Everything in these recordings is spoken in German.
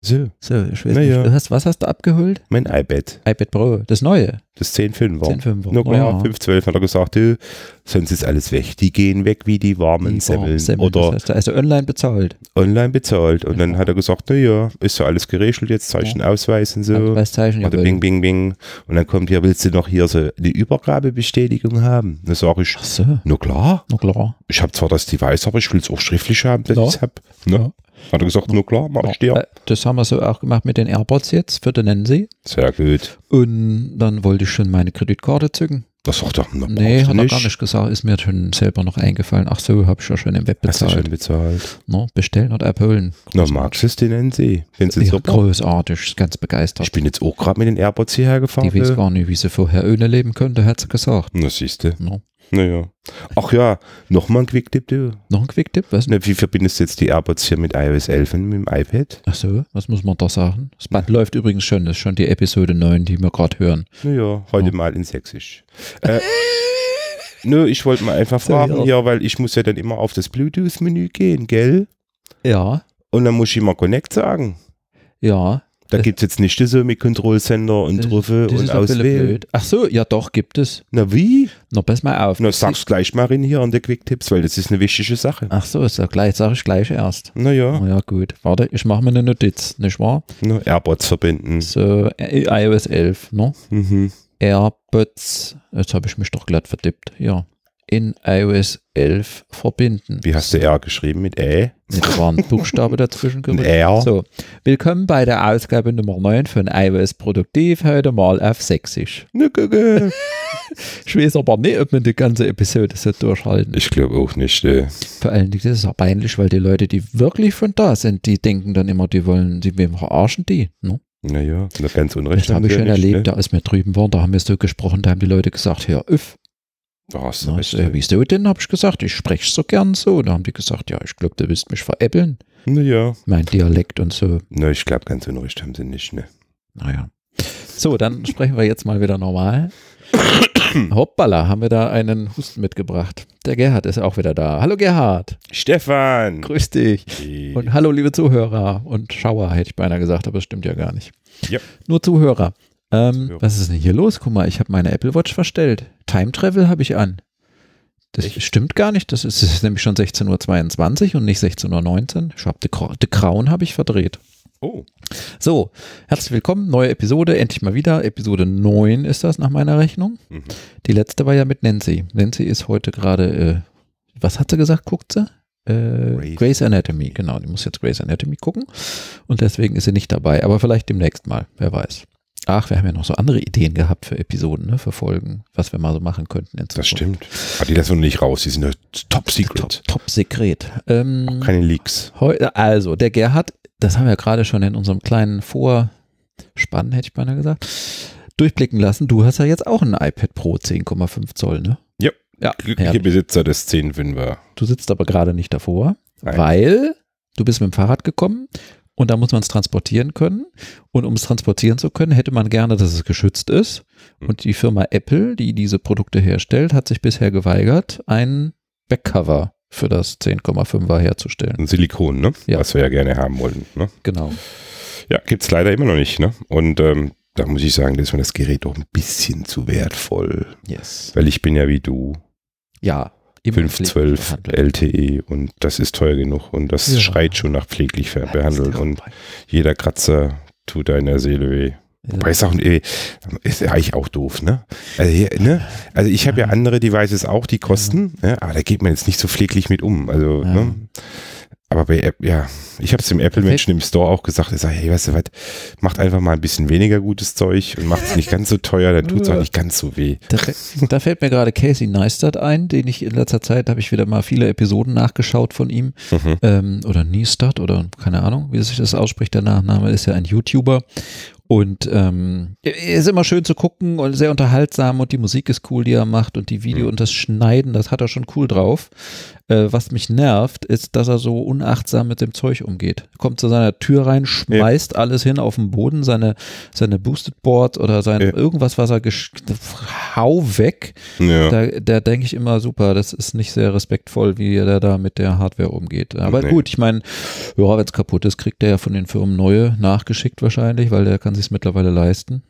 So, So, ich weiß Naja. nicht, du hast, was hast du abgeholt? mein iPad. iPad Pro, das neue. Das 10.5 war. 10,5er. Na klar, Ja. 5.12 hat er gesagt, du, sonst ist alles weg. Die gehen weg wie die warmen Die Semmeln. Semmeln, Oder das heißt, also online bezahlt. online bezahlt. Und dann Ja. hat er gesagt, na ja, ist so alles geregelt, jetzt zeig ich den Ausweis und so. Ausweiszeichen, Oder jawohl. bing, bing, bing. Und dann kommt, ja, willst du noch hier so eine Übergabebestätigung haben? Dann sage ich, Ach so, na klar, na klar. ich habe zwar das Device, aber ich will es auch schriftlich haben, dass Ja. ich es habe. Ne? Ja. Hat er gesagt, na klar, mach ich dir. Äh, Das haben wir so auch gemacht mit den AirPods jetzt für den Nancy. Sehr gut. Und dann wollte ich schon meine Kreditkarte zücken. Das sagt er, na, Nee, hat er gar nicht gesagt, ist mir schon selber noch eingefallen. Ach so, habe ich ja schon im Web Hast du bezahlt. schon bezahlt? Ne? Bestellen und abholen. Na, magst du es den NC? Findest du Ja, super? großartig, ganz begeistert. Ich bin jetzt auch gerade mit den AirPods hierher gefahren. Die weiß ne? gar nicht, wie sie vorher ohne leben könnte, hat sie gesagt. Na, siehst du. Naja. Ach ja, nochmal ein Quick-Tipp, du. Noch ein Quick-Tipp? Was? Na, wie verbindest du jetzt die AirPods hier mit iOS 11 und mit dem iPad? Ach so, was muss man da sagen? Das Band läuft übrigens schon, das ist schon die Episode 9, die wir gerade hören. Naja, heute Ja. mal in Sächsisch. Äh, nö, ich wollte mal einfach So, fragen, ja. ja, weil ich muss ja dann immer auf das Bluetooth-Menü gehen, gell? Ja, Und dann muss ich immer Connect sagen. ja. Da gibt es jetzt nicht so mit Kontrollsender und Das- Rufe Das und Auswählen. Ach so, ja doch, gibt es. Na wie? Na, pass mal auf. Na, sag's gleich mal in hier an der Quick-Tipps, weil das ist eine wichtige Sache. Ach so, ja gleich, sage ich gleich erst. Naja, Na ja, gut. Warte, ich mache mir eine Notiz, nicht wahr? na, AirPods verbinden. So, äh, iOS 11, ne? Mhm. AirPods, jetzt habe ich mich doch glatt verdippt, ja. In iOS 11 verbinden. Wie hast du R geschrieben? Mit Ä? War ein Buchstabe dazwischen gerückt. R? So, willkommen bei der Ausgabe Nummer 9 von iOS Produktiv, heute mal auf Sächsisch. Ich weiß aber nicht, ob wir die ganze Episode so durchhalten. Ich glaube auch nicht. Äh. Vor allen Dingen, das ist auch peinlich, weil die Leute, die wirklich von da sind, die denken dann immer, die wollen, die wir verarschen die. Ne? Naja, na, ganz unrecht Das habe ich schon erlebt, Ne? da als wir drüben waren, da haben wir so gesprochen, da haben die Leute gesagt, hör öff. Da hast du recht. so, äh, wieso denn, habe ich gesagt, ich spreche so gern so. Da haben die gesagt, ja, ich glaube, du willst mich veräppeln. Naja, Mein Dialekt und so. na, ich glaube, ganz unrecht haben sie nicht. Ne? Naja. So, dann sprechen wir jetzt mal wieder normal. Hoppala, haben wir da einen Husten mitgebracht. Der Gerhard ist auch wieder da. Hallo Gerhard, Stefan! grüß dich. Und hallo liebe Zuhörer und Schauer, hätte ich beinahe gesagt, aber das stimmt ja gar nicht. Ja. Nur Zuhörer. Ähm, was ist denn hier los? Guck mal, ich habe meine Apple Watch verstellt. Time Travel habe ich an. Das Echt? stimmt gar nicht. Das ist, es ist nämlich schon 16.22 Uhr und nicht 16.19 Uhr. Ich habe die, Gra- die Grauen habe ich verdreht. oh, So, herzlich willkommen, neue Episode, endlich mal wieder. Episode 9 ist das nach meiner Rechnung. Mhm. Die letzte war ja mit Nancy. Nancy ist heute gerade, äh, was hat sie gesagt, guckt sie? Äh, Grey's Grey's Anatomy, genau. Die muss jetzt Grey's Anatomy gucken. Und deswegen ist sie nicht dabei. Aber vielleicht demnächst mal, wer weiß. Ach, wir haben ja noch so andere Ideen gehabt für Episoden, ne, für Folgen, was wir mal so machen könnten. In das stimmt. Aber die lassen wir nicht raus, die sind ja top secret. Top, top Sekret. Ähm, Keine Leaks. Also, der Gerhard, das haben wir ja gerade schon in unserem kleinen Vorspann, hätte ich beinahe gesagt, durchblicken lassen. Du hast ja jetzt auch ein iPad Pro 10,5 Zoll, ne? Ja. Ja. Glückliche ja. Besitzer des 10.5er. Du sitzt aber gerade nicht davor, Nein. weil du bist mit dem Fahrrad gekommen und da muss man es transportieren können. Und um es transportieren zu können, hätte man gerne, dass es geschützt ist. Hm. Und die Firma Apple, die diese Produkte herstellt, hat sich bisher geweigert, ein Backcover für das 10,5er herzustellen. Ein Silikon, ne? Ja. Was wir ja gerne haben wollen. Ne? Genau. Ja, gibt es leider immer noch nicht. Ne? Und ähm, da muss ich sagen, da ist mir das Gerät doch ein bisschen zu wertvoll. Yes. Weil ich bin ja wie du, Ja. Immer 512 pfleglich behandelt. LTE und das ist teuer genug und das Ja. schreit schon nach pfleglich behandelt und jeder Kratzer tut deiner Seele weh. Ja. Wobei ist auch äh, ist eigentlich auch doof, ne? Also, hier, ne? also ich habe ja andere Devices auch, die kosten, ja, aber da geht man jetzt nicht so pfleglich mit um. Also, ne? Aber bei App, ja, ich habe es dem Apple-Menschen im Store auch gesagt, ich sage, hey, weißt du was, macht einfach mal ein bisschen weniger gutes Zeug und macht es nicht ganz so teuer, dann tut es auch nicht ganz so weh. Da, da fällt mir gerade Casey Neistat ein, den ich in letzter Zeit, habe ich wieder mal viele Episoden nachgeschaut von ihm. Mhm. Ähm, oder Neistat oder keine Ahnung, wie sich das ausspricht. Der Nachname ist ja ein YouTuber. Und ähm, ist immer schön zu gucken und sehr unterhaltsam und die Musik ist cool, die er macht und die Video Mhm. und das Schneiden, das hat er schon cool drauf. Äh, was mich nervt, ist, dass er so unachtsam mit dem Zeug umgeht. Kommt zu seiner Tür rein, schmeißt alles hin auf den Boden, seine, seine Boosted Board oder sein Ja. irgendwas, was er gesch hau weg. Ja. Da, da denke ich immer, super, das ist nicht sehr respektvoll, wie er da mit der Hardware umgeht. Aber Nee. gut, ich meine, ja, wenn es kaputt ist, kriegt er ja von den Firmen neue nachgeschickt wahrscheinlich, weil der kann sich mittlerweile leisten.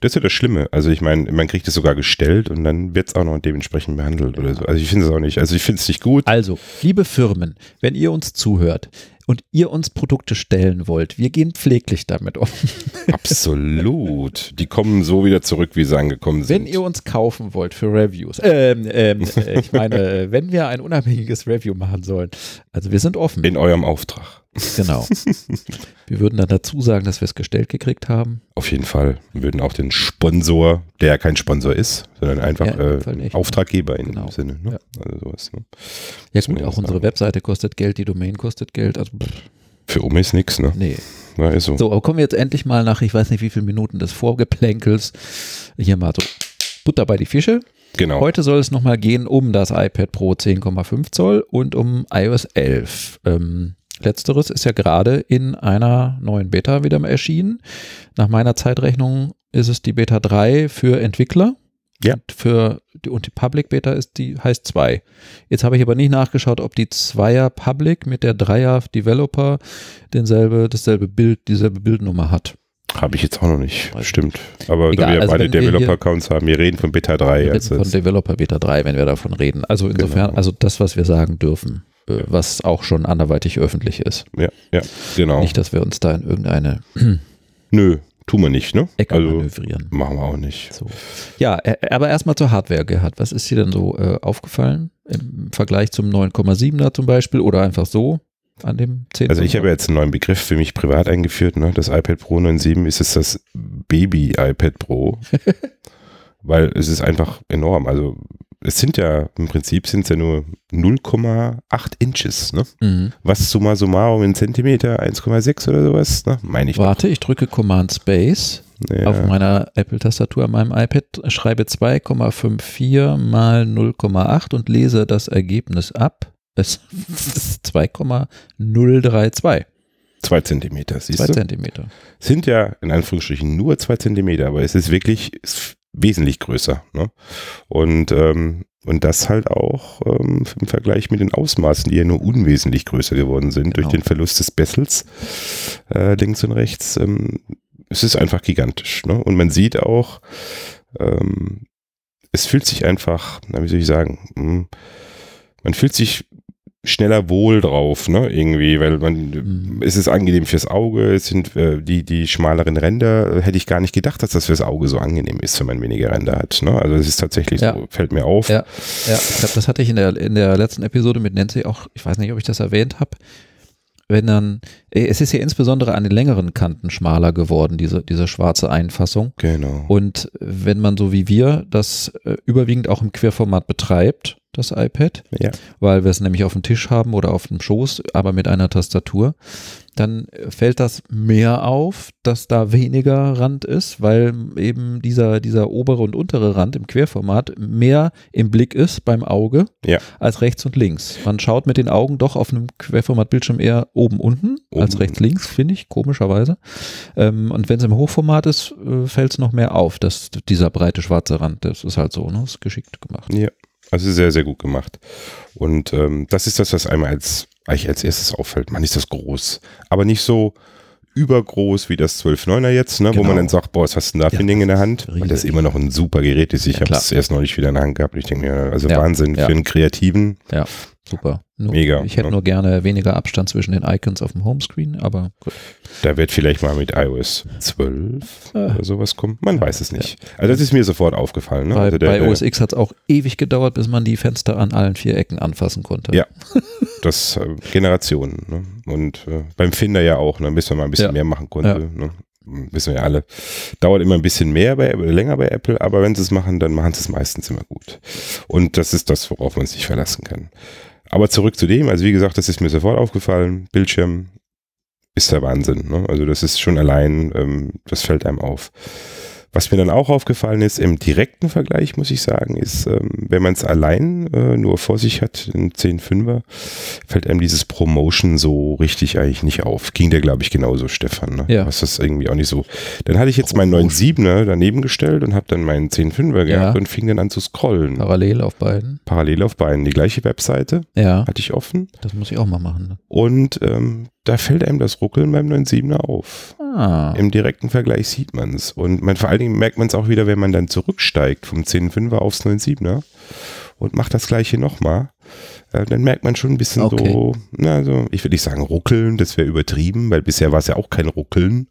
Das ist ja das Schlimme. Also ich meine, man kriegt es sogar gestellt und dann wird es auch noch dementsprechend behandelt oder so. Also ich finde es auch nicht. Also ich finde es nicht gut. Also, liebe Firmen, wenn ihr uns zuhört und ihr uns Produkte stellen wollt, wir gehen pfleglich damit um. Absolut. Die kommen so wieder zurück, wie sie angekommen sind. Wenn ihr uns kaufen wollt für Reviews, ähm, ähm, äh, ich meine, wenn wir ein unabhängiges Review machen sollen, also wir sind offen. in eurem Auftrag. Genau. Wir würden dann dazu sagen, dass wir es gestellt gekriegt haben. Auf jeden Fall. Wir würden auch den Sponsor, der ja kein Sponsor ist, sondern einfach Ja, äh, nicht. Auftraggeber in Genau. dem Sinne. Ne? Ja. Also sowas, ne? Ja gut, auch unsere sagen. Webseite kostet Geld, die Domain kostet Geld. Also pff, Für Oma ist nichts, ne? nee. Ja, ist so. So, aber kommen wir jetzt endlich mal nach, ich weiß nicht wie viele Minuten des Vorgeplänkels, hier mal so Butter bei die Fische. Genau. Heute soll es nochmal gehen um das iPad Pro 10,5 Zoll und um iOS 11. Ähm, letzteres ist ja gerade in einer neuen Beta wieder mal erschienen. Nach meiner Zeitrechnung ist es die Beta 3 für Entwickler. Ja. Und, für, die- und die Public Beta ist die, heißt 2. Jetzt habe ich aber nicht nachgeschaut, ob die Zweier Public mit der Dreier Developer denselbe, dasselbe Bild, dieselbe Bildnummer hat. Habe ich jetzt auch noch nicht. Weiß Stimmt. Aber Egal, da wir also beide Developer-Accounts haben, wir reden von Beta 3. Wir Also reden von Developer Beta 3, wenn wir davon reden. Also insofern, Genau. also das, was wir sagen dürfen, was auch schon anderweitig öffentlich ist. ja, ja, genau. Nicht, dass wir uns da in irgendeine Nö, tun wir nicht, ne? Ecke Also manövrieren. machen wir auch nicht. So. Ja, äh, aber erstmal zur Hardware, Gerhard. Was ist dir denn so äh, aufgefallen im Vergleich zum 9,7er zum Beispiel oder einfach so an dem 10? Also ich habe jetzt einen neuen Begriff für mich privat eingeführt, ne? Das iPad Pro 9.7 ist es das Baby iPad Pro. weil es ist einfach enorm. Also es sind ja, im Prinzip sind es ja nur 0,8 Inches, ne? Mhm. Was summa summarum in Zentimeter, 1,6 oder sowas, ne? Meine ich doch. Warte, ich drücke Command Space Ja. auf meiner Apple-Tastatur an meinem iPad, schreibe 2,54 mal 0,8 und lese das Ergebnis ab. Es ist 2,032. Zwei Zentimeter, siehst 2 du? Zentimeter. Sind ja in Anführungsstrichen nur zwei Zentimeter, aber es ist wirklich ist wesentlich größer. Ne? Und, ähm, und das halt auch ähm, im Vergleich mit den Ausmaßen, die ja nur unwesentlich größer geworden sind durch Genau. den Verlust des Bessels äh, links und rechts. Ähm, es ist einfach gigantisch. Ne? Und man sieht auch, ähm, es fühlt sich einfach, na, wie soll ich sagen, mh, man fühlt sich schneller wohl drauf, ne, irgendwie, weil man, Mhm. es ist angenehm fürs Auge, es sind äh, die, die schmaleren Ränder, äh, hätte ich gar nicht gedacht, dass das fürs Auge so angenehm ist, wenn man weniger Ränder hat, ne, also es ist tatsächlich Ja. so, fällt mir auf. Ja. Ja, ich glaube, das hatte ich in der, in der letzten Episode mit Nancy auch, ich weiß nicht, ob ich das erwähnt habe. Wenn dann, äh, es ist ja insbesondere an den längeren Kanten schmaler geworden, diese, diese schwarze Einfassung. Genau. Und wenn man so wie wir das äh, überwiegend auch im Querformat betreibt, das iPad, ja. weil wir es nämlich auf dem Tisch haben oder auf dem Schoß, aber mit einer Tastatur, dann fällt das mehr auf, dass da weniger Rand ist, weil eben dieser, dieser obere und untere Rand im Querformat mehr im Blick ist beim Auge Ja. als rechts und links. Man schaut mit den Augen doch auf einem Querformat-Bildschirm eher oben unten Oben als rechts links, finde ich, komischerweise. Ähm, und wenn es im Hochformat ist, äh, fällt es noch mehr auf, dass dieser breite schwarze Rand, das ist halt so, ne? Das ist geschickt gemacht. Ja, also sehr, sehr gut gemacht. Und ähm, das ist das, was einmal als, eigentlich als erstes auffällt. Man ist das groß, aber nicht so übergroß wie das 12.9er jetzt, ne, wo Genau. man dann sagt, boah, was hast du denn da für Ja, ein Ding in der Hand? riesig. Weil das immer noch ein super Gerät ist. Ich Ja, habe es erst neulich wieder in der Hand gehabt. Ich denke mir, also Ja, Wahnsinn ja. für einen Kreativen. Super. Nur, Mega, Ich hätte nur gerne weniger Abstand zwischen den Icons auf dem Homescreen, aber gut. Da wird vielleicht mal mit iOS 12 Ah. oder sowas kommen. Man Ja, weiß es nicht. Also das ist mir sofort aufgefallen. Ne? bei, also der, bei OS X hat es auch ewig gedauert, bis man die Fenster an allen vier Ecken anfassen konnte. Ja. das äh, Generationen. Ne? Und äh, beim Finder ja auch, ne? bis man mal ein bisschen Ja. mehr machen konnte. Ja. Ne? Wissen wir ja alle. Dauert immer ein bisschen mehr bei länger bei Apple, aber wenn sie es machen, dann machen sie es meistens immer gut. Und das ist das, worauf man sich verlassen kann. Aber zurück zu dem, also wie gesagt, das ist mir sofort aufgefallen. Bildschirm ist der Wahnsinn. Ne? Also das ist schon allein, ähm, das fällt einem auf. Was mir dann auch aufgefallen ist, im direkten Vergleich, muss ich sagen, ist, ähm, wenn man es allein äh, nur vor sich hat, in 10.5er, fällt einem dieses Promotion so richtig eigentlich nicht auf. Ging dir, glaube ich, genauso, Stefan. Ne? Ja. Was das irgendwie auch nicht so. Dann hatte ich jetzt meinen 9.7er daneben gestellt und habe dann meinen 10.5er gehabt Ja. und fing dann an zu scrollen. Parallel auf beiden. Parallel auf beiden. Die gleiche Webseite Ja, hatte ich offen. das muss ich auch mal machen. Ne? Und ähm, da fällt einem das Ruckeln beim 9.7er auf. Ah, Im direkten Vergleich sieht man es. Und man, vor allen Dingen merkt man es auch wieder, wenn man dann zurücksteigt vom 10.5er aufs 9.7er und macht das gleiche nochmal. Äh, dann merkt man schon ein bisschen Okay. so, na, so, ich will nicht sagen ruckeln, das wäre übertrieben, weil bisher war es ja auch kein Ruckeln.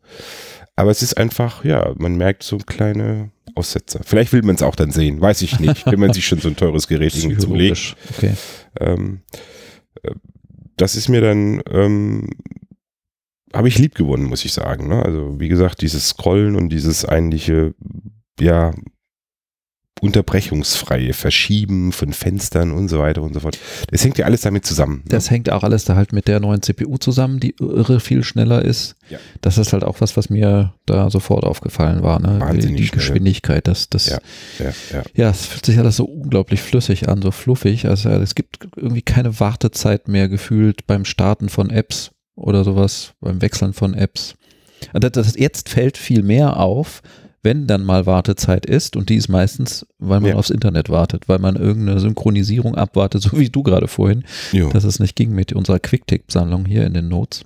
Aber es ist einfach, ja, man merkt so kleine Aussetzer. Vielleicht will man es auch dann sehen, weiß ich nicht, wenn man sich schon so ein teures Gerät irgendwie zulegt. Okay. Ähm, äh, das ist mir dann, ähm, habe ich lieb gewonnen, muss ich sagen. Ne? Also wie gesagt, dieses Scrollen und dieses eigentliche, ja, unterbrechungsfreie Verschieben von Fenstern und so weiter und so fort. Das hängt ja alles damit zusammen. Ne? Das hängt auch alles da halt mit der neuen CPU zusammen, die irre viel schneller ist. Ja. Das ist halt auch was, was mir da sofort aufgefallen war. Ne? Wahnsinnig die. Geschwindigkeit, das, das, Ja. ja, ja. Ja, es fühlt sich alles so unglaublich flüssig an, so fluffig. Also es gibt irgendwie keine Wartezeit mehr gefühlt beim Starten von Apps oder sowas, beim Wechseln von Apps. Und Das, das, jetzt fällt viel mehr auf, wenn dann mal Wartezeit ist und die ist meistens, weil man Ja. aufs Internet wartet, weil man irgendeine Synchronisierung abwartet, so wie du gerade vorhin, Jo, dass es nicht ging mit unserer Quicktip-Sammlung hier in den Notes.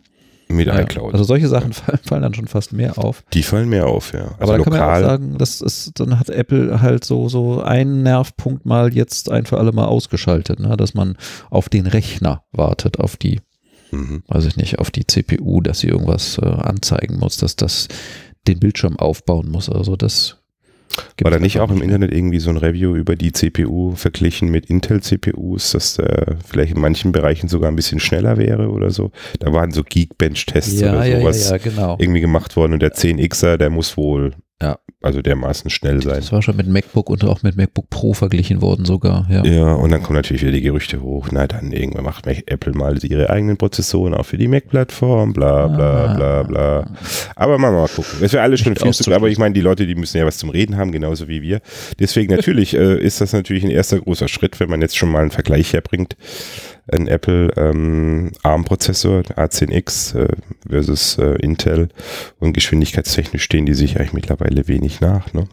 mit Ja, iCloud. Also solche Sachen fallen, fallen dann schon fast mehr auf. die fallen mir auf, ja. Also Aber da kann man auch sagen, das ist, dann hat Apple halt so, so einen Nervpunkt mal jetzt ein für alle Mal ausgeschaltet, ne? dass man auf den Rechner wartet, auf die, mhm. weiß ich nicht, auf die CPU, dass sie irgendwas äh, anzeigen muss, dass das den Bildschirm aufbauen muss. Also das War da nicht auch im. Internet irgendwie so ein Review über die CPU verglichen mit Intel-CPUs, dass der vielleicht in manchen Bereichen sogar ein bisschen schneller wäre oder so? Da waren so Geekbench-Tests Ja, oder ja, ja, sowas ja, genau. irgendwie gemacht worden und der 10Xer, der muss wohl Ja. also dermaßen schnell sein. Das war schon mit MacBook und auch mit MacBook Pro verglichen worden sogar, ja. Ja, und dann kommen natürlich wieder die Gerüchte hoch. Na, dann irgendwann macht Mac- Apple mal ihre eigenen Prozessoren auch für die Mac-Plattform, bla, bla, bla, bla. Aber mal, mal gucken. Das wäre alles schon viel zu, aber ich meine, die Leute, die müssen ja was zum Reden haben, genauso wie wir. Deswegen natürlich äh, ist das natürlich ein erster großer Schritt, wenn man jetzt schon mal einen Vergleich herbringt. Ein Apple ähm, ARM-Prozessor, A10X äh, versus äh, Intel und geschwindigkeitstechnisch stehen die sich eigentlich mittlerweile wenig nach. Ne?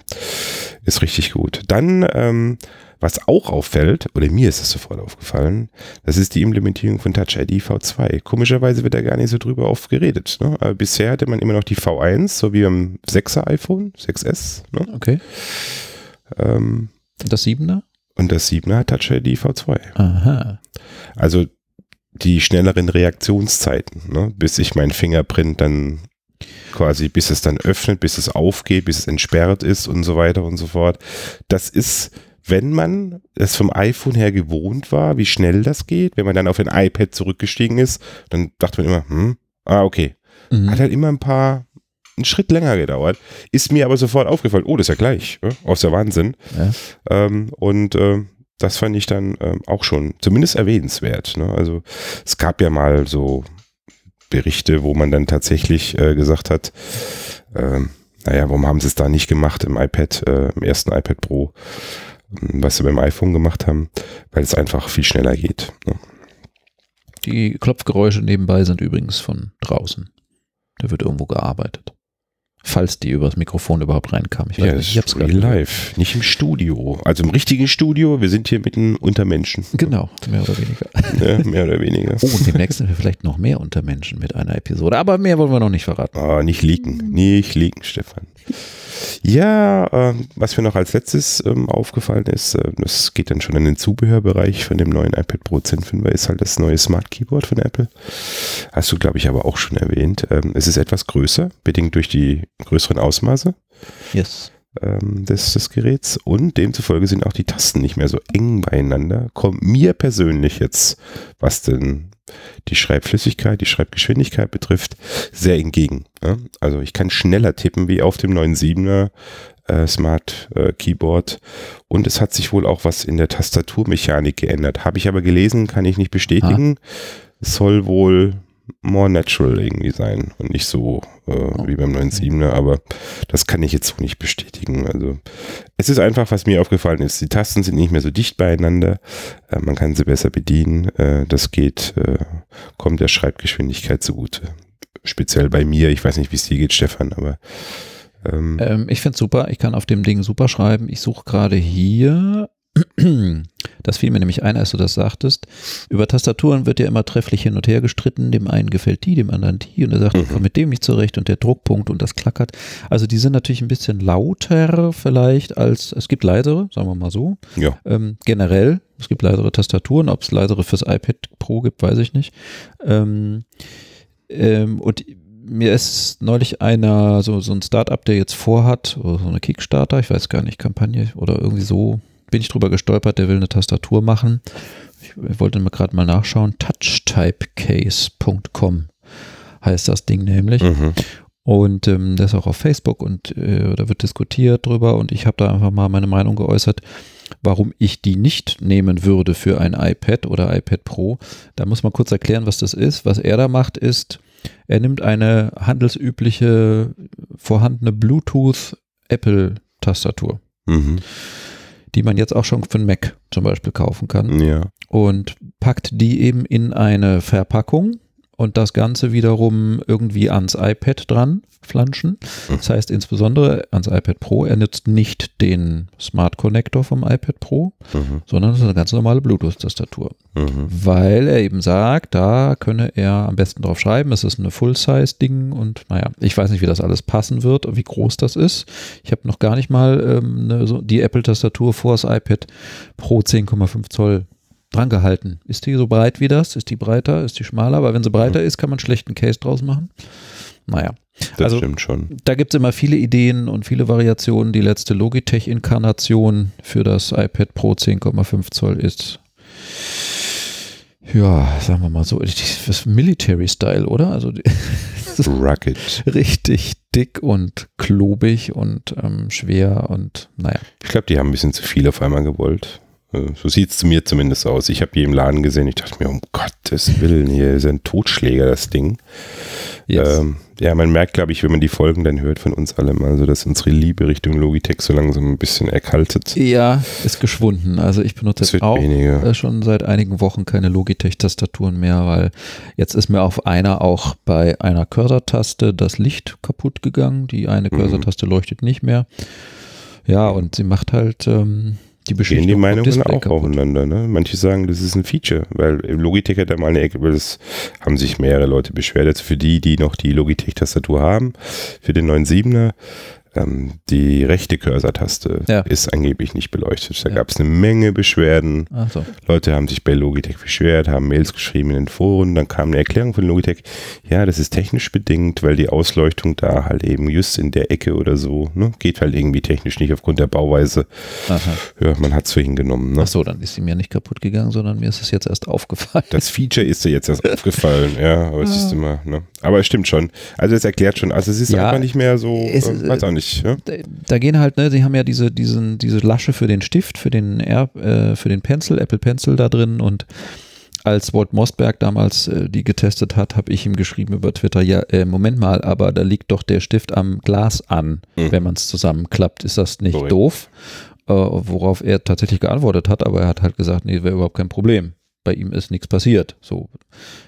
Ist richtig gut. Dann, ähm, was auch auffällt, oder mir ist es sofort aufgefallen, das ist die Implementierung von Touch ID V2. Komischerweise wird da gar nicht so drüber oft geredet. Ne? Aber bisher hatte man immer noch die V1, so wie am 6er iPhone, 6S. Ne? Okay. Ähm, das Siebener? Und das 7er hat Touch ID V2. Aha. Also die schnelleren Reaktionszeiten, ne? bis ich mein Fingerprint dann quasi, bis es dann öffnet, bis es aufgeht, bis es entsperrt ist und so weiter und so fort. Das ist, wenn man es vom iPhone her gewohnt war, wie schnell das geht, wenn man dann auf ein iPad zurückgestiegen ist, dann dachte man immer, hm, ah, okay. Mhm. Hat halt immer ein paar, einen Schritt länger gedauert. Ist mir aber sofort aufgefallen, oh, das ist ja gleich. Ne? Aus der Wahnsinn. Ja. Ähm, und äh, das fand ich dann ähm, auch schon zumindest erwähnenswert. Ne? Also es gab ja mal so Berichte, wo man dann tatsächlich äh, gesagt hat, ähm, naja, warum haben sie es da nicht gemacht im iPad, äh, im ersten iPad Pro, ähm, was sie beim iPhone gemacht haben, weil es einfach viel schneller geht. Ne? Die Klopfgeräusche nebenbei sind übrigens von draußen. Da wird irgendwo gearbeitet. Falls die übers Mikrofon überhaupt reinkamen. Ich weiß Ja, nicht, ich hab's real live, nicht im Studio. Also im richtigen Studio, wir sind hier mitten unter Menschen. Genau, mehr oder weniger. Ne? Mehr oder weniger. Oh, und demnächst sind wir vielleicht noch mehr unter Menschen mit einer Episode. Aber mehr wollen wir noch nicht verraten. Ah, nicht leaken, nicht leaken, Stefan. Ja, ähm, was mir noch als letztes ähm, aufgefallen ist, äh, das geht dann schon in den Zubehörbereich von dem neuen iPad Pro 10.5er, ist halt das neue Smart Keyboard von Apple. Hast du, glaube ich, aber auch schon erwähnt. Ähm, es ist etwas größer, bedingt durch die größeren Ausmaße Yes. ähm, des, des Geräts und demzufolge sind auch die Tasten nicht mehr so eng beieinander. Kommt mir persönlich jetzt, was denn die Schreibflüssigkeit, die Schreibgeschwindigkeit betrifft, sehr entgegen. Ja? Also ich kann schneller tippen wie auf dem 9.7er äh, Smart äh, Keyboard und es hat sich wohl auch was in der Tastaturmechanik geändert. Habe ich aber gelesen, kann ich nicht bestätigen. Es soll wohl more natural irgendwie sein und nicht so äh, wie beim 9.7er, aber das kann ich jetzt so nicht bestätigen. Also es ist einfach, was mir aufgefallen ist, die Tasten sind nicht mehr so dicht beieinander, äh, man kann sie besser bedienen, äh, das geht, äh, kommt der Schreibgeschwindigkeit zugute. Speziell bei mir, ich weiß nicht, wie es dir geht, Stefan, aber ähm, ähm, ich finde es super, ich kann auf dem Ding super schreiben. Ich suche gerade hier das fiel mir nämlich ein, als du das sagtest. Über Tastaturen wird ja immer trefflich hin und her gestritten. Dem einen gefällt die, dem anderen die. Und er sagt, mhm. ich komme mit dem nicht zurecht und der Druckpunkt und das klackert. Also die sind natürlich ein bisschen lauter vielleicht als, es gibt leisere, sagen wir mal so. Ja. Ähm, generell, es gibt leisere Tastaturen. Ob es leisere fürs iPad Pro gibt, weiß ich nicht. Ähm, ähm, und mir ist neulich einer, so, so ein Startup, der jetzt vorhat, so eine Kickstarter, ich weiß gar nicht, Kampagne oder irgendwie so, bin ich drüber gestolpert, der will eine Tastatur machen. Ich wollte mir gerade mal nachschauen. Touchtypecase.com heißt das Ding nämlich. Mhm. Und ähm, das ist auch auf Facebook und äh, da wird diskutiert drüber und ich habe da einfach mal meine Meinung geäußert, warum ich die nicht nehmen würde für ein iPad oder iPad Pro. Da muss man kurz erklären, was das ist. Was er da macht, ist, er nimmt eine handelsübliche vorhandene Bluetooth Apple Tastatur. Mhm die man jetzt auch schon für einen Mac zum Beispiel kaufen kann. Ja. Und packt die eben in eine Verpackung und das Ganze wiederum irgendwie ans iPad dran flanschen. Das heißt insbesondere ans iPad Pro, er nutzt nicht den Smart Connector vom iPad Pro, mhm. sondern es ist eine ganz normale Bluetooth-Tastatur. Mhm. Weil er eben sagt, da könne er am besten drauf schreiben. Es ist eine Full-Size-Ding und naja, ich weiß nicht, wie das alles passen wird, wie groß das ist. Ich habe noch gar nicht mal ähm, eine, so die Apple-Tastatur vor das iPad Pro 10,5 Zoll dran gehalten. Ist die so breit wie das? Ist die breiter? Ist die schmaler? Aber wenn sie breiter mhm. ist, kann man schlechten Case draus machen. Naja. Das also, stimmt schon. Da gibt es immer viele Ideen und viele Variationen. Die letzte Logitech-Inkarnation für das iPad Pro 10,5 Zoll ist, ja, sagen wir mal so, das Military-Style, oder? Also Rugged. richtig dick und klobig und ähm, schwer und naja. Ich glaube, die haben ein bisschen zu viel auf einmal gewollt. Äh, so sieht es zu mir zumindest aus. Ich habe die im Laden gesehen. Ich dachte mir, um Gottes Willen, hier ist ein Totschläger, das Ding. Yes. Ähm, ja, man merkt, glaube ich, wenn man die Folgen dann hört von uns allem, also dass unsere Liebe Richtung Logitech so langsam ein bisschen erkaltet. Ja, ist geschwunden. Also ich benutze jetzt auch weniger. Äh, schon seit einigen Wochen keine Logitech-Tastaturen mehr, weil jetzt ist mir auf einer auch bei einer Cursor-Taste das Licht kaputt gegangen. Die eine mhm. Cursor-Taste leuchtet nicht mehr. Ja, und sie macht halt ähm, die Beschichtung. Gehen die Meinungen auch kaputt. aufeinander. Ne? Manche sagen, das ist ein Feature, weil Logitech hat da mal eine Ecke, weil das haben sich mehrere Leute beschwert. Jetzt für die, die noch die Logitech-Tastatur haben, für den 9.7er, ähm, die rechte Cursor-Taste ja. ist angeblich nicht beleuchtet. Da ja. gab es eine Menge Beschwerden. So. Leute haben sich bei Logitech beschwert, haben Mails geschrieben in den Foren. Dann kam eine Erklärung von Logitech. Ja, das ist technisch bedingt, weil die Ausleuchtung da halt eben just in der Ecke oder so, ne, geht halt irgendwie technisch nicht aufgrund der Bauweise. Aha. Ja, man hat es für hingenommen. Ne? Ach so, dann ist sie mir nicht kaputt gegangen, sondern mir ist es jetzt erst aufgefallen. Das Feature ist dir jetzt erst aufgefallen, ja, aber es ist immer, ne? Aber es stimmt schon. Also es erklärt schon, also es ist ja, einfach nicht mehr so, äh, weiß auch nicht nicht. Ja? Da, gehen halt, ne, sie haben ja diese, diesen, diese Lasche für den Stift, für den, Air, äh, für den Pencil, Apple Pencil da drin und als Walt Mossberg damals äh, die getestet hat, habe ich ihm geschrieben über Twitter, ja, äh, Moment mal, aber da liegt doch der Stift am Glas an, mhm. wenn man es zusammenklappt. Ist das nicht Sorry. doof? Äh, worauf er tatsächlich geantwortet hat, aber er hat halt gesagt, nee, wäre überhaupt kein Problem. Bei ihm ist nichts passiert. So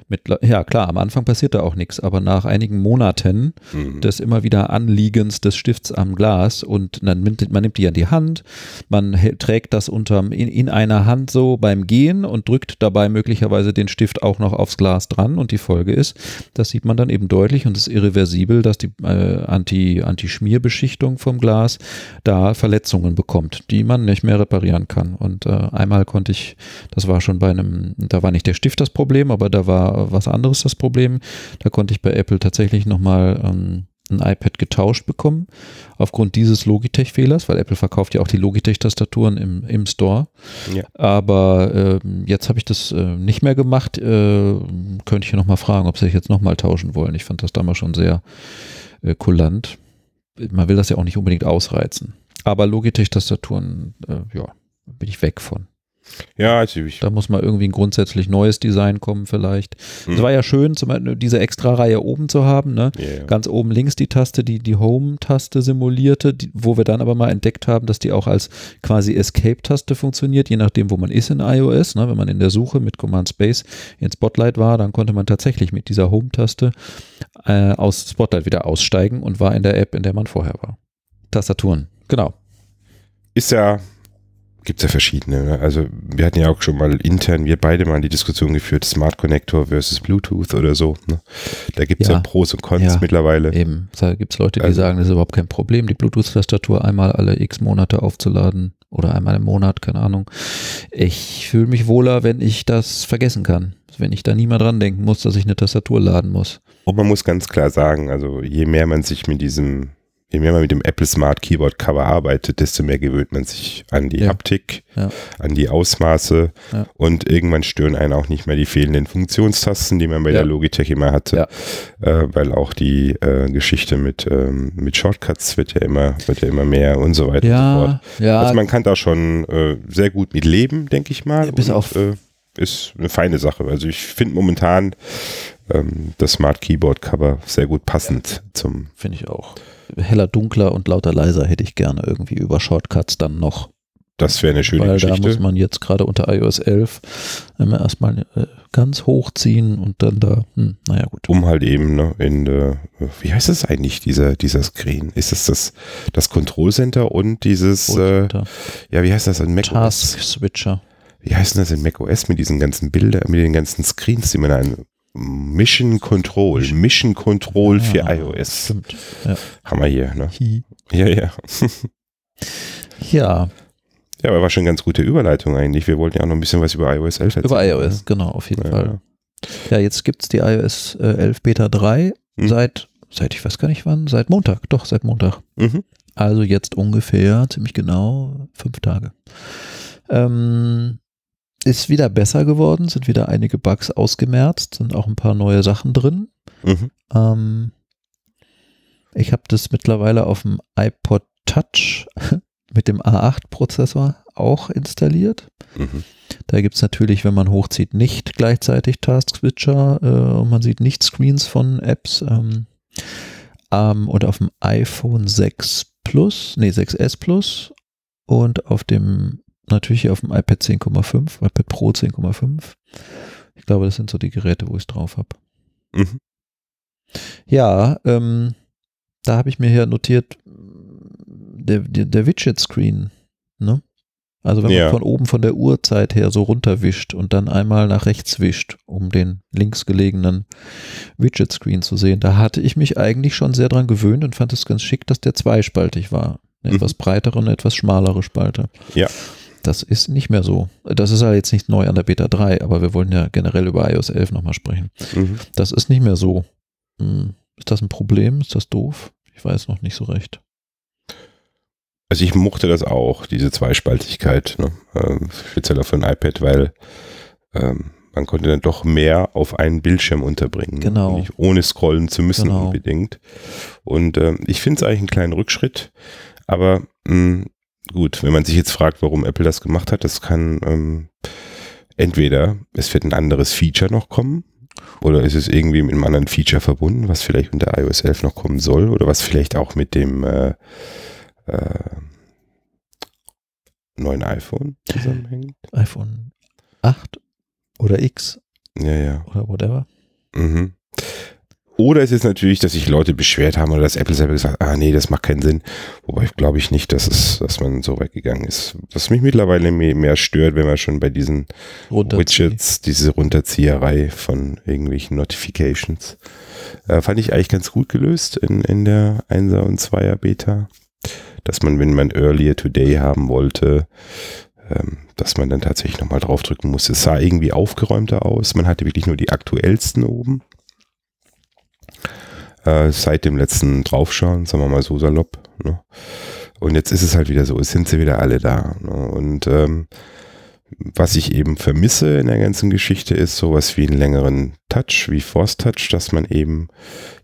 mit, ja, klar, am Anfang passiert da auch nichts, aber nach einigen Monaten mhm. des immer wieder Anliegens des Stifts am Glas und dann nimmt, man nimmt die an die Hand, man trägt das unterm, in, in einer Hand so beim Gehen und drückt dabei möglicherweise den Stift auch noch aufs Glas dran und die Folge ist, das sieht man dann eben deutlich und es ist irreversibel, dass die äh, Anti, Anti-Schmierbeschichtung vom Glas da Verletzungen bekommt, die man nicht mehr reparieren kann. Und äh, einmal konnte ich, das war schon bei einem, da war nicht der Stift das Problem, aber da war was anderes das Problem. Da konnte ich bei Apple tatsächlich nochmal ähm, ein iPad getauscht bekommen, aufgrund dieses Logitech-Fehlers, weil Apple verkauft ja auch die Logitech-Tastaturen im, im Store. Ja. Aber äh, jetzt habe ich das äh, nicht mehr gemacht. Äh, könnte ich ja nochmal fragen, ob sie sich jetzt nochmal tauschen wollen. Ich fand das damals schon sehr äh, kulant. Man will das ja auch nicht unbedingt ausreizen. Aber Logitech-Tastaturen, äh, ja, bin ich weg von. Ja, also ich, Da muss mal irgendwie ein grundsätzlich neues Design kommen vielleicht. Hm. Es war ja schön, zum Beispiel diese extra Reihe oben zu haben, ne? ja. Ganz oben links die Taste, die die Home-Taste simulierte, die, wo wir dann aber mal entdeckt haben, dass die auch als quasi Escape-Taste funktioniert, je nachdem, wo man ist in iOS. Ne? Wenn man in der Suche mit Command Space in Spotlight war, dann konnte man tatsächlich mit dieser Home-Taste äh, aus Spotlight wieder aussteigen und war in der App, in der man vorher war. Tastaturen, genau. ist ja, gibt es ja verschiedene. Ne? Also wir hatten ja auch schon mal intern, wir beide mal die Diskussion geführt, Smart Connector versus Bluetooth oder so. Ne? Da gibt es ja. Ja. Pros und Cons Ja. mittlerweile. Eben, da gibt es Leute, die Also- sagen, das ist überhaupt kein Problem, die Bluetooth-Tastatur einmal alle x Monate aufzuladen oder einmal im Monat, keine Ahnung. Ich fühle mich wohler, wenn ich das vergessen kann. Wenn ich da nie mal dran denken muss, dass ich eine Tastatur laden muss. Und man muss ganz klar sagen, also je mehr man sich mit diesem, je mehr man mit dem Apple Smart Keyboard Cover arbeitet, desto mehr gewöhnt man sich an die Ja. Haptik, Ja. an die Ausmaße Ja. und irgendwann stören einen auch nicht mehr die fehlenden Funktionstasten, die man bei der Logitech immer hatte, äh, weil auch die äh, Geschichte mit, ähm, mit Shortcuts wird ja immer, wird ja immer mehr und so weiter und so fort. Also man kann da schon äh, sehr gut mit leben, denke ich mal. Bis und, auf- äh, ist eine feine Sache. Also ich finde momentan ähm, das Smart Keyboard Cover sehr gut passend zum. finde ich auch. Heller, dunkler und lauter leiser hätte ich gerne irgendwie über Shortcuts dann noch. Das wäre eine schöne weil da Geschichte. muss man jetzt gerade unter iOS 11 immer erstmal äh, ganz hochziehen und dann da, hm, naja gut. um halt eben ne, in äh, wie heißt das eigentlich dieser dieser Screen? Ist es das das Control Center und dieses äh, ja wie heißt das in Mac Task OS? Switcher. Wie heißt denn das in Mac OS mit diesen ganzen Bildern, mit den ganzen Screens, die man an Mission Control, Mission Control für Ah, iOS Stimmt. haben wir hier. Ne? Hi. Ja ja. Ja, Ja, aber war schon eine ganz gute Überleitung eigentlich. Wir wollten ja auch noch ein bisschen was über iOS 11 erzählen. über iOS, genau, auf jeden Ja. Fall. Ja, jetzt gibt es die iOS äh, 11 Beta 3 Hm. seit, seit ich weiß gar nicht wann, seit Montag, doch, seit Montag. Mhm. Also jetzt ungefähr, ziemlich genau, fünf Tage. Ähm, ist wieder besser geworden, sind wieder einige Bugs ausgemerzt, sind auch ein paar neue Sachen drin. Mhm. Ähm, ich habe das mittlerweile auf dem iPod Touch mit dem A8-Prozessor auch installiert. Mhm. Da gibt es natürlich, wenn man hochzieht, nicht gleichzeitig Task Switcher äh, und man sieht nicht Screens von Apps. Ähm, ähm, und auf dem iPhone 6 Plus, nee, 6S Plus und auf dem, natürlich auf dem iPad 10,5, iPad Pro 10,5. Ich glaube, das sind so die Geräte, wo ich es drauf habe. Mhm. Ja, ähm, da habe ich mir hier notiert, der, der, der Widget-Screen, ne? Also wenn Ja. man von oben von der Uhrzeit her so runterwischt und dann einmal nach rechts wischt, um den links gelegenen Widget-Screen zu sehen, da hatte ich mich eigentlich schon sehr dran gewöhnt und fand es ganz schick, dass der zweispaltig war. Eine Mhm. etwas breitere und eine etwas schmalere Spalte. Ja. Das ist nicht mehr so. Das ist ja jetzt nicht neu an der Beta 3, aber wir wollen ja generell über iOS 11 nochmal sprechen. Mhm. Das ist nicht mehr so. Hm, Ist das ein Problem? Ist das doof? Ich weiß noch nicht so recht. Also ich mochte das auch, diese Zweispaltigkeit, ne? ähm, speziell auf ein iPad, weil ähm, man konnte dann doch mehr auf einen Bildschirm unterbringen. Genau. Nicht ohne scrollen zu müssen Genau. unbedingt. Und ähm, ich finde es eigentlich einen kleinen Rückschritt, aber mh, gut, wenn man sich jetzt fragt, warum Apple das gemacht hat, das kann ähm, entweder es wird ein anderes Feature noch kommen, oder ist es irgendwie mit einem anderen Feature verbunden, was vielleicht unter iOS 11 noch kommen soll oder was vielleicht auch mit dem äh, äh, neuen iPhone zusammenhängt? iPhone 8 oder X Ja, ja. oder whatever. Mhm. Oder es ist natürlich, dass sich Leute beschwert haben oder dass Apple selber gesagt hat, ah nee, das macht keinen Sinn. Wobei glaube ich nicht, dass es, dass man so weit gegangen ist. Was mich mittlerweile mehr, stört, wenn man schon bei diesen. Widgets, diese Runterzieherei von irgendwelchen Notifications, äh, fand ich eigentlich ganz gut gelöst in, in der 1er und 2er Beta. Dass man, wenn man Earlier Today haben wollte, ähm, dass man dann tatsächlich nochmal draufdrücken musste. Es sah irgendwie aufgeräumter aus. Man hatte wirklich nur die aktuellsten oben. Äh, seit dem letzten Draufschauen, sagen wir mal so salopp. Ne? Und jetzt ist es halt wieder so, es sind sie wieder alle da. Ne? Und ähm, was ich eben vermisse in der ganzen Geschichte ist sowas wie einen längeren Touch, wie Force Touch, dass man eben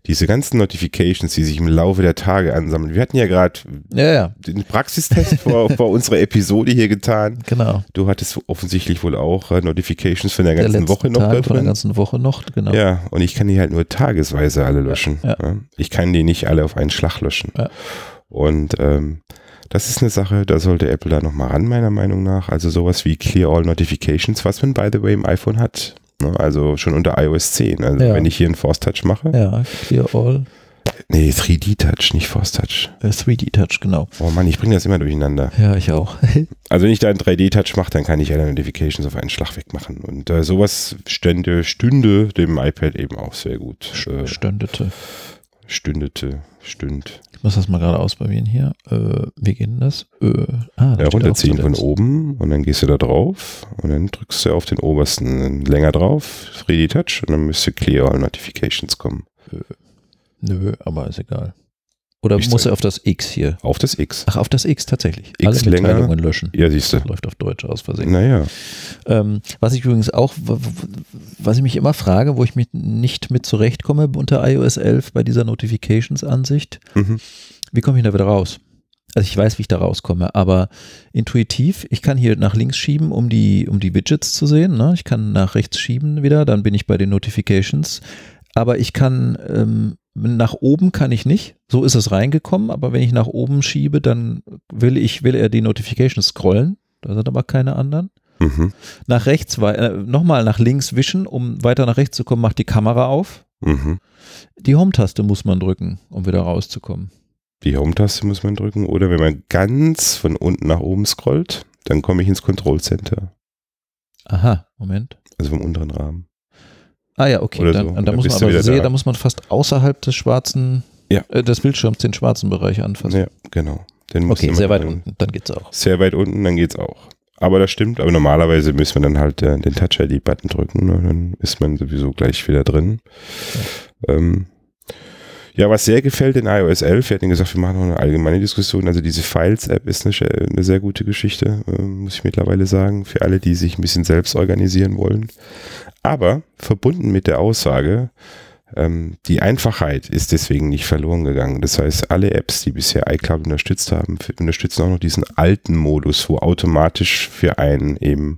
diese ganzen Notifications, die sich im Laufe der Tage ansammeln. Wir hatten ja gerade Ja, ja, den Praxistest vor, vor unserer Episode hier getan. genau. Du hattest offensichtlich wohl auch äh, Notifications von der ganzen letzten Woche noch Tage da Von der drin. ganzen Woche noch, genau. Ja, und ich kann die halt nur tagesweise alle löschen. Ja. Ich kann die nicht alle auf einen Schlag löschen. Und ähm, das ist eine Sache, da sollte Apple da nochmal ran, meiner Meinung nach. Also sowas wie Clear All Notifications, was man, by the way, im iPhone hat. Ne, Also schon unter iOS 10. Also Ja. wenn ich hier einen Force Touch mache. Ja, Clear All, Nee, 3D Touch, nicht Force Touch. äh, 3D Touch, genau. Oh Mann, ich bringe das immer durcheinander. Ja, ich auch. Also wenn ich da einen 3D-Touch mache, dann kann ich alle Notifications auf einen Schlag wegmachen. Und äh, sowas stände, stünde dem iPad eben auch sehr gut. Äh, Stündete. Stündete, stünd. Ich muss das mal gerade ausprobieren hier. Äh, wie geht denn das? Äh, ah, da Ja, runterziehen von oben und dann gehst du da drauf und dann drückst du auf den obersten länger drauf, 3D-Touch und dann müsste Clear All Notifications kommen. Nö, aber ist egal. Oder Ich muss er auf das X hier? Auf das X. Ach, auf das X tatsächlich. X Alle. Mitteilungen löschen. Ja, siehst du. Läuft auf Deutsch aus Versehen. Naja. Ähm, was ich übrigens auch, was ich mich immer frage, wo ich mich nicht mit zurechtkomme unter iOS 11 bei dieser Notifications-Ansicht, Mhm. wie komme ich da wieder raus? Also ich weiß, wie ich da rauskomme, aber intuitiv, ich kann hier nach links schieben, um die, um die Widgets zu sehen. Ne? Ich kann nach rechts schieben wieder, dann bin ich bei den Notifications. Aber ich kann ähm, nach oben kann ich nicht. So ist es reingekommen, aber wenn ich nach oben schiebe, dann will ich, will er die Notifications scrollen. Da sind aber keine anderen Mhm. nach rechts, äh, nochmal nach links wischen, um weiter nach rechts zu kommen, macht die Kamera auf. Mhm. Die Home-Taste muss man drücken, um wieder rauszukommen. Die Home-Taste muss man drücken oder wenn man ganz von unten nach oben scrollt, dann komme ich ins Control Center, Aha, Moment. also vom unteren Rahmen. Ah ja, okay. Oder dann, so. dann Dann muss man aber sehen, da. da muss man fast außerhalb des schwarzen, Ja. äh, des Bildschirms den schwarzen Bereich anfassen. Ja, genau. Den okay, sehr weit dann- unten, dann geht's auch. Sehr weit unten, dann geht's auch. Aber das stimmt, aber normalerweise müssen wir dann halt äh, den Touch-ID-Button drücken, ne? dann ist man sowieso gleich wieder drin. Ähm, ja, was sehr gefällt in iOS 11, wir hatten gesagt, wir machen noch eine allgemeine Diskussion, also diese Files-App ist eine, eine sehr gute Geschichte, äh, muss ich mittlerweile sagen, für alle, die sich ein bisschen selbst organisieren wollen. Aber verbunden mit der Aussage, ähm, die Einfachheit ist deswegen nicht verloren gegangen. Das heißt, alle Apps, die bisher iCloud unterstützt haben, unterstützen auch noch diesen alten Modus, wo automatisch für einen eben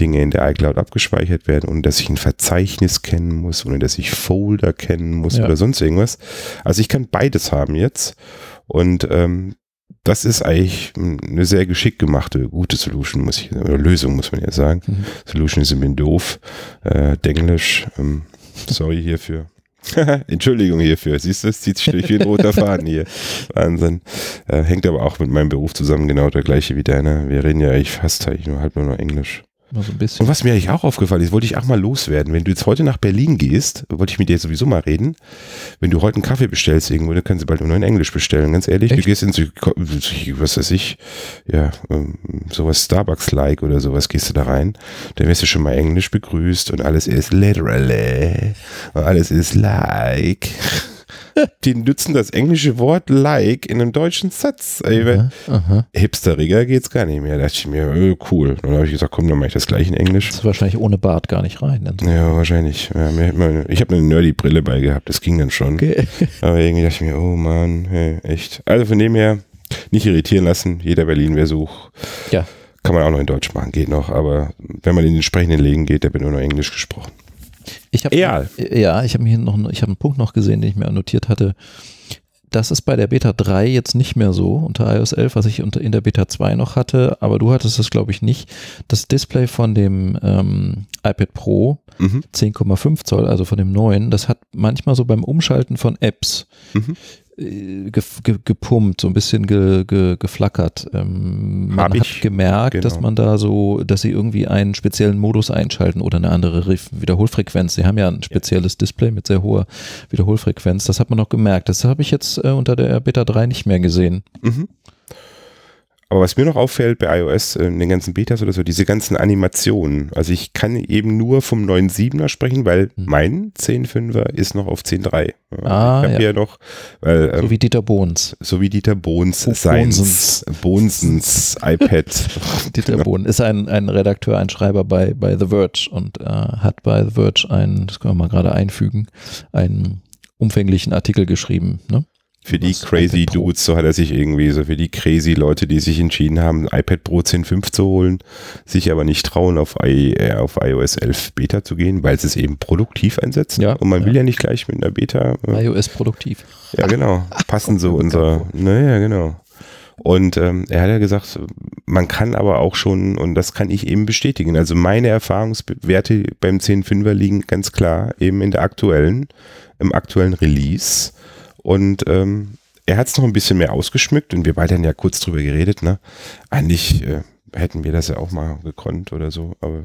Dinge in der iCloud abgespeichert werden, ohne dass ich ein Verzeichnis kennen muss, ohne dass ich Folder kennen muss Ja. oder sonst irgendwas. Also ich kann beides haben jetzt und ähm, das ist eigentlich eine sehr geschickt gemachte, gute Solution, muss ich, oder Lösung, muss man ja sagen. Mhm. Solution ist ein bisschen doof, äh, Denglisch, ähm, sorry hierfür. Entschuldigung hierfür, siehst du, es zieht sich durch wie ein roter Faden hier. Wahnsinn. Äh, hängt aber auch mit meinem Beruf zusammen, genau der gleiche wie deiner. Wir reden ja eigentlich fast eigentlich nur halb nur noch Englisch. Mal so ein Und bisschen. was mir eigentlich auch aufgefallen ist, wollte ich auch mal loswerden. Wenn du jetzt heute nach Berlin gehst, wollte ich mit dir sowieso mal reden. Wenn du heute einen Kaffee bestellst irgendwo, dann kannst du bald nur in Englisch bestellen. Ganz ehrlich, du Echt? gehst in so, was weiß ich, ja, ähm, sowas Starbucks-like oder sowas, gehst du da rein. Dann wirst du schon mal Englisch begrüßt und alles ist literally und alles ist like. Die nutzen das englische Wort like in einem deutschen Satz. Aha, aha. Hipsteriger geht's gar nicht mehr. Da dachte ich mir, äh, cool. Und dann habe ich gesagt, komm, dann mache ich das gleich in Englisch. Das ist wahrscheinlich ohne Bart gar nicht rein. Dann. Ja, wahrscheinlich. Ja, ich habe eine Nerdy-Brille bei gehabt, das ging dann schon. Okay. Aber irgendwie dachte ich mir, oh Mann, hey, echt. Also von dem her, nicht irritieren lassen. Jeder Berlin-Versuch. Ja. Kann man auch noch in Deutsch machen, geht noch. Aber wenn man in den entsprechenden Läden geht, da wird nur noch Englisch gesprochen. Ich hab, Egal. Ja, ich habe hier noch, ich habe einen Punkt noch gesehen, den ich mir notiert hatte. Das ist bei der Beta 3 jetzt nicht mehr so unter iOS 11, was ich unter, in der Beta 2 noch hatte, aber du hattest es, glaube ich, nicht. Das Display von dem ähm, iPad Pro Mhm. 10,5 Zoll, also von dem neuen, das hat manchmal so beim Umschalten von Apps Mhm. Äh, ge, ge, gepumpt, so ein bisschen ge, ge, geflackert. Ähm, man Hab hat ich, gemerkt, genau. dass man da so, dass sie irgendwie einen speziellen Modus einschalten oder eine andere Wiederholfrequenz. Sie haben ja ein spezielles Display mit sehr hoher Wiederholfrequenz. Das hat man noch gemerkt. Das habe ich jetzt äh, unter der Beta 3 nicht mehr gesehen. Mhm. Aber was mir noch auffällt bei iOS, äh, in den ganzen Betas oder so, diese ganzen Animationen. Also ich kann eben nur vom 9.7er sprechen, weil Hm. mein 10.5er ist noch auf 10.3. Also Ah, ich habe ja. ja noch, weil, ähm, So wie Dieter Bohns. so wie Dieter Bohns, Bo- seins, Bohnsens iPad. Dieter Genau. Bohn ist ein, ein Redakteur, ein Schreiber bei, bei The Verge und äh, hat bei The Verge einen, das können wir mal gerade einfügen, einen umfänglichen Artikel geschrieben. Ne? Für die crazy. Dudes, so hat er sich irgendwie, so für die crazy Leute, die sich entschieden haben, iPad Pro 10.5 zu holen, sich aber nicht trauen, auf, I, äh, auf iOS 11 Beta zu gehen, weil sie es eben produktiv einsetzt. Ja, Und man ja. will ja nicht gleich mit einer Beta. Äh, iOS produktiv. ja, genau. Passen so unser. Naja, genau. Und ähm, er hat ja gesagt, man kann aber auch schon, und das kann ich eben bestätigen, also meine Erfahrungswerte beim 10.5er liegen ganz klar eben in der aktuellen, im aktuellen Release. Und ähm, er hat es noch ein bisschen mehr ausgeschmückt und wir beide haben ja kurz drüber geredet, ne? Eigentlich äh, hätten wir das ja auch mal gekonnt oder so, aber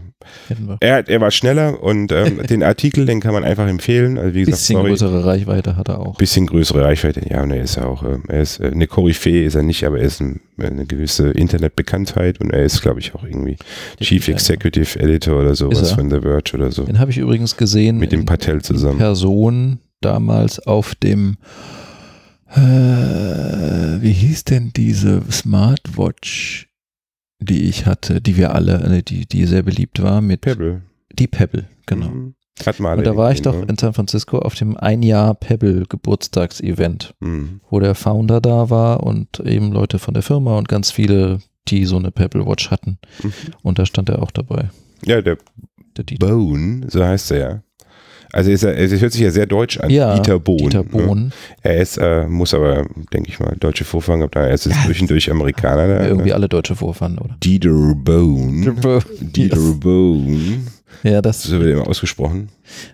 er, er war schneller und ähm, den Artikel, den kann man einfach empfehlen. Also wie gesagt, Bisschen sorry, größere Reichweite hat er auch. bisschen größere Reichweite. Ja, und er ist ja auch, äh, er ist äh, eine Koryphäe ist er nicht, aber er ist ein, eine gewisse Internetbekanntheit und er ist, glaube ich, auch irgendwie Chief Definitiv. Executive Editor oder sowas von The Verge oder so. Den habe ich übrigens gesehen Mit dem Patel zusammen. Person damals auf dem äh, wie hieß denn diese Smartwatch, die ich hatte, die wir alle, äh, die, die sehr beliebt war mit Pebble. die Pebble, genau. Mhm. Hat mal Und da war ich doch gesehen, in San Francisco auf dem ein Jahr Pebble Geburtstagsevent, ne? Mhm. wo der Founder da war und eben Leute von der Firma und ganz viele, die so eine Pebble Watch hatten. Mhm. Und da stand er auch dabei. Ja, der Der Dieter. Bone, so heißt er ja. Also ist er, es hört sich ja sehr deutsch an. Ja, Dieter Bohn. Dieter ne? Bohn. Er ist, äh, muss aber, denke ich mal, deutsche Vorfahren gehabt haben. Er ist jetzt zwischendurch Amerikaner. Da, Irgendwie ne? alle Deutsche Vorfahren, oder? Dieter Bone. Dieter Bone. Ja, das, So wird er immer ausgesprochen.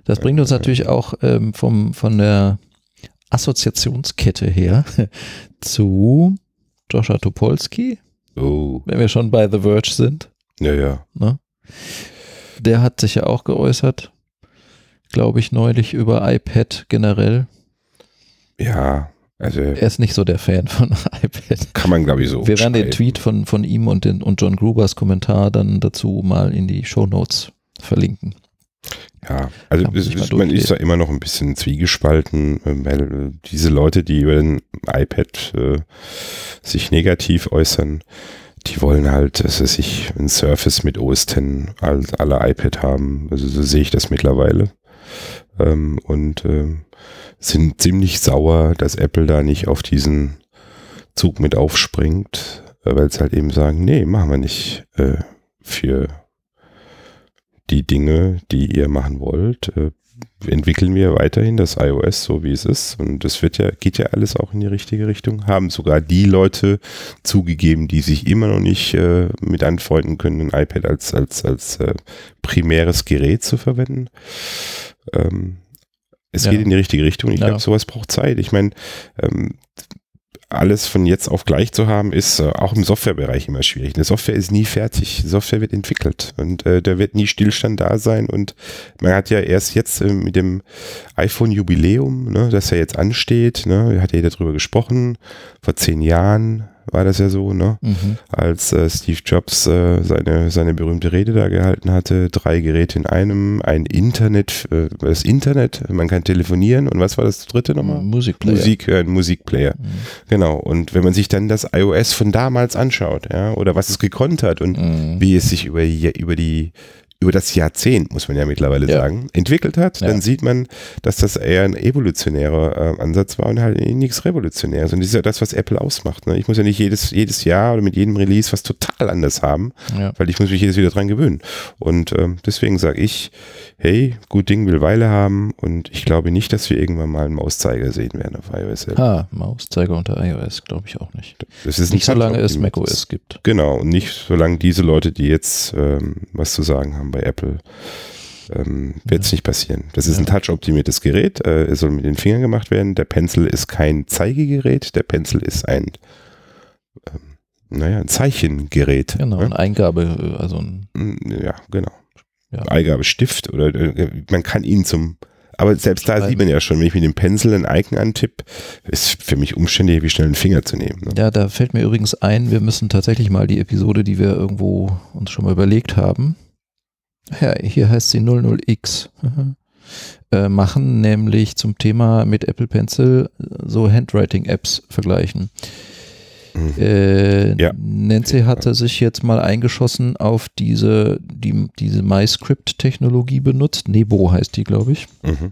das bringt uns natürlich auch ähm, vom, von der Assoziationskette her zu Joshua Topolsky, Oh, wenn wir schon bei The Verge sind. ja, ja. Ne? Der hat sich ja auch geäußert, glaube ich, neulich über iPad generell. Ja, also Er ist nicht so der Fan von iPad. kann man, glaube ich, so. Wir werden den. Tweet von, von ihm und, den, und John Grubers Kommentar dann dazu mal in die Show Notes verlinken. Ja, also es, es, man ist da immer noch ein bisschen zwiegespalten, äh, weil äh, diese Leute, die über den iPad äh, sich negativ äußern, die wollen halt, dass sie sich ein Surface mit OS X als alle iPad haben. Also so sehe ich das mittlerweile. Ähm, und ähm, sind ziemlich sauer, dass Apple da nicht auf diesen Zug mit aufspringt, äh, weil sie halt eben sagen, nee, machen wir nicht äh, für die Dinge, die ihr machen wollt, äh, entwickeln wir weiterhin das iOS so wie es ist und das wird ja geht ja alles auch in die richtige Richtung. Haben sogar die Leute zugegeben, die sich immer noch nicht äh, mit anfreunden können, ein iPad als als als äh, primäres Gerät zu verwenden. Ähm, es Ja. geht in die richtige Richtung. Ich Ja. glaube, sowas braucht Zeit. Ich meine, ähm, alles von jetzt auf gleich zu haben, ist äh, auch im Softwarebereich immer schwierig. Eine Software ist nie fertig. Software wird entwickelt und äh, da wird nie Stillstand da sein. Und man hat ja erst jetzt äh, mit dem iPhone-Jubiläum, ne, das ja jetzt ansteht, ne, hat ja jeder drüber gesprochen. Vor zehn Jahren war das ja so, ne? Mhm. als äh, Steve Jobs äh, seine, seine berühmte Rede da gehalten hatte. Drei Geräte in einem, ein Internet, äh, das Internet, man kann telefonieren und was war das dritte nochmal? Musikplayer. Musik hören, Musikplayer. Mhm. Genau. Und wenn man sich dann das iOS von damals anschaut, ja, oder was es gekonnt hat und Mhm. wie es sich über, über die über das Jahrzehnt, muss man ja mittlerweile Ja. sagen, entwickelt hat, Ja. dann sieht man, dass das eher ein evolutionärer äh, Ansatz war und halt nichts Revolutionäres. Und das ist ja das, was Apple ausmacht. Ne? Ich muss ja nicht jedes, jedes Jahr oder mit jedem Release was total anders haben, Ja. weil ich muss mich jedes wieder dran gewöhnen. Und ähm, deswegen sage ich, hey, gut Ding will Weile haben und ich glaube nicht, dass wir irgendwann mal einen Mauszeiger sehen werden auf iOS 11. Ah, Mauszeiger unter iOS, glaube ich auch nicht. Das ist Nicht ein solange es macOS gibt. Genau, und nicht solange diese Leute, die jetzt ähm, was zu sagen haben bei Apple, ähm, wird es Ja. nicht passieren. Das ist Ja. ein touch-optimiertes Gerät, äh, es soll mit den Fingern gemacht werden. Der Pencil ist kein Zeigegerät, der Pencil ist ein, ähm, naja, ein Zeichengerät. Genau, ne? eine Eingabe, äh, also ein, Mm, Ja, genau. Ja. Eingabestift oder äh, man kann ihn zum aber selbst da sieht man ja schon, wenn ich mit dem Pencil ein Icon antippe, ist für mich umständlich, wie schnell einen Finger zu nehmen. Ne? Ja, da fällt mir übrigens ein, wir müssen tatsächlich mal die Episode, die wir irgendwo uns schon mal überlegt haben, ja, hier heißt sie 00x, äh, machen, nämlich zum Thema mit Apple Pencil so Handwriting-Apps vergleichen. Mhm. Äh, ja. Nancy hatte sich jetzt mal eingeschossen auf diese, die, diese MyScript-Technologie benutzt. Nebo heißt die, glaube ich. Mhm.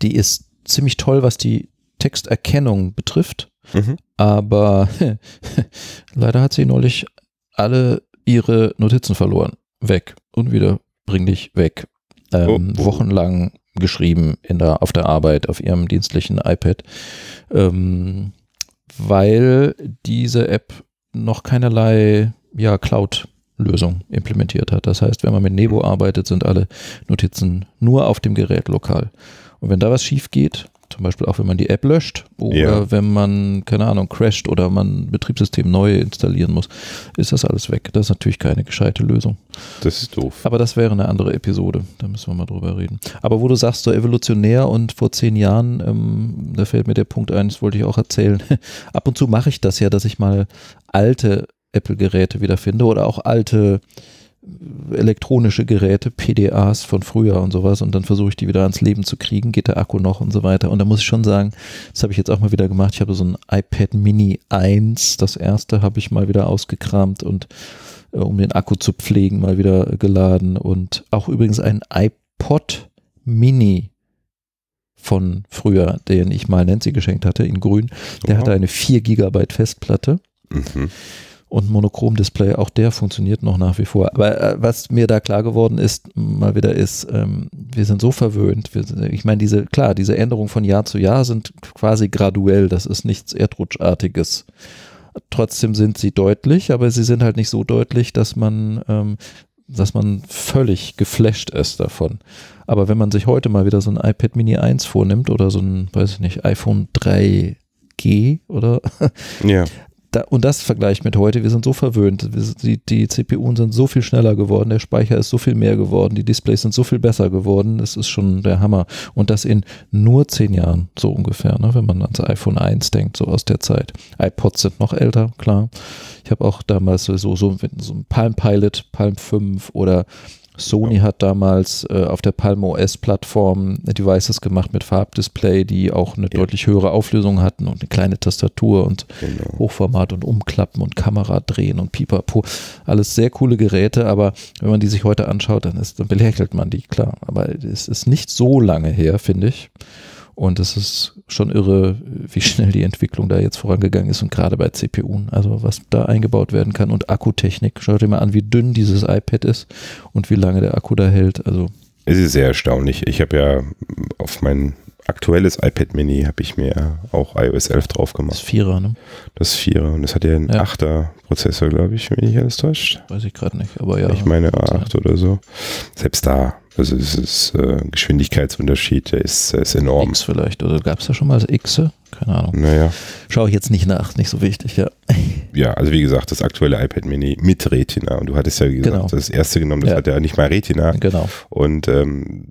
Die ist ziemlich toll, was die Texterkennung betrifft. Mhm. Aber leider hat sie neulich alle ihre Notizen verloren. Weg. Unwiederbringlich weg. Ähm, oh, oh. Wochenlang geschrieben in der, auf der Arbeit, auf ihrem dienstlichen iPad. Ähm, weil diese App noch keinerlei ja, Cloud-Lösung implementiert hat. Das heißt, wenn man mit Nebo mhm. arbeitet, sind alle Notizen nur auf dem Gerät lokal. Und wenn da was schief geht, zum Beispiel auch wenn man die App löscht oder ja. wenn man, keine Ahnung, crasht oder man ein Betriebssystem neu installieren muss, ist das alles weg. Das ist natürlich keine gescheite Lösung. Das ist doof. Aber das wäre eine andere Episode. Da müssen wir mal drüber reden. Aber wo du sagst, so evolutionär und vor zehn Jahren, ähm, da fällt mir der Punkt ein, das wollte ich auch erzählen. Ab und zu mache ich das ja, dass ich mal alte Apple-Geräte wiederfinde oder auch alte elektronische Geräte, PDAs von früher und sowas und dann versuche ich die wieder ans Leben zu kriegen, geht der Akku noch und so weiter. Und da muss ich schon sagen, das habe ich jetzt auch mal wieder gemacht. Ich habe so ein iPad Mini 1, das erste habe ich mal wieder ausgekramt und äh, um den Akku zu pflegen, mal wieder geladen und auch übrigens ein iPod Mini von früher, den ich mal Nancy geschenkt hatte, in grün. Der wow. hatte eine 4 Gigabyte Festplatte. Mhm und Monochrom-Display, auch der funktioniert noch nach wie vor. Aber äh, was mir da klar geworden ist, mal wieder ist, ähm, wir sind so verwöhnt. Wir, ich meine, diese, klar, diese Änderungen von Jahr zu Jahr sind quasi graduell, das ist nichts Erdrutschartiges. Trotzdem sind sie deutlich, aber sie sind halt nicht so deutlich, dass man, ähm, dass man völlig geflasht ist davon. Aber wenn man sich heute mal wieder so ein iPad Mini 1 vornimmt oder so ein, weiß ich nicht, iPhone 3G oder ja da, und das vergleicht mit heute, wir sind so verwöhnt, die, die CPUs sind so viel schneller geworden, der Speicher ist so viel mehr geworden, die Displays sind so viel besser geworden, das ist schon der Hammer. Und das in nur zehn Jahren, so ungefähr, ne, wenn man ans iPhone 1 denkt, so aus der Zeit. iPods sind noch älter, klar. Ich habe auch damals so, so, so ein Palm Pilot, Palm 5 oder Sony ja. hat damals äh, auf der Palm OS Plattform Devices gemacht mit Farbdisplay, die auch eine ja. deutlich höhere Auflösung hatten und eine kleine Tastatur und genau. Hochformat und Umklappen und Kamera drehen und Pipapo. Alles sehr coole Geräte, aber wenn man die sich heute anschaut, dann, ist, dann belächelt man die, klar. Aber es ist nicht so lange her, finde ich. Und es ist schon irre, wie schnell die Entwicklung da jetzt vorangegangen ist und gerade bei CPU. Also was da eingebaut werden kann und Akkutechnik. Schaut dir mal an, wie dünn dieses iPad ist und wie lange der Akku da hält. Also es ist sehr erstaunlich. Ich habe ja auf mein aktuelles iPad Mini habe ich mir auch iOS 11 drauf gemacht. Das Vierer, ne? Das Vierer und das hat ja einen ja. 8er Prozessor, glaube ich, wenn ich alles täuscht. Weiß ich gerade nicht, aber ja. Ich meine A8 oder so. Selbst da also es ist äh, Geschwindigkeitsunterschied, der ist, ist enorm. X vielleicht, oder gab es da schon mal X? Keine Ahnung. Naja. Schaue ich jetzt nicht nach, nicht so wichtig, ja. Ja, also wie gesagt, das aktuelle iPad Mini mit Retina. Und du hattest ja gesagt, genau. das erste genommen, das ja. hat ja nicht mal Retina. Genau. Und ähm,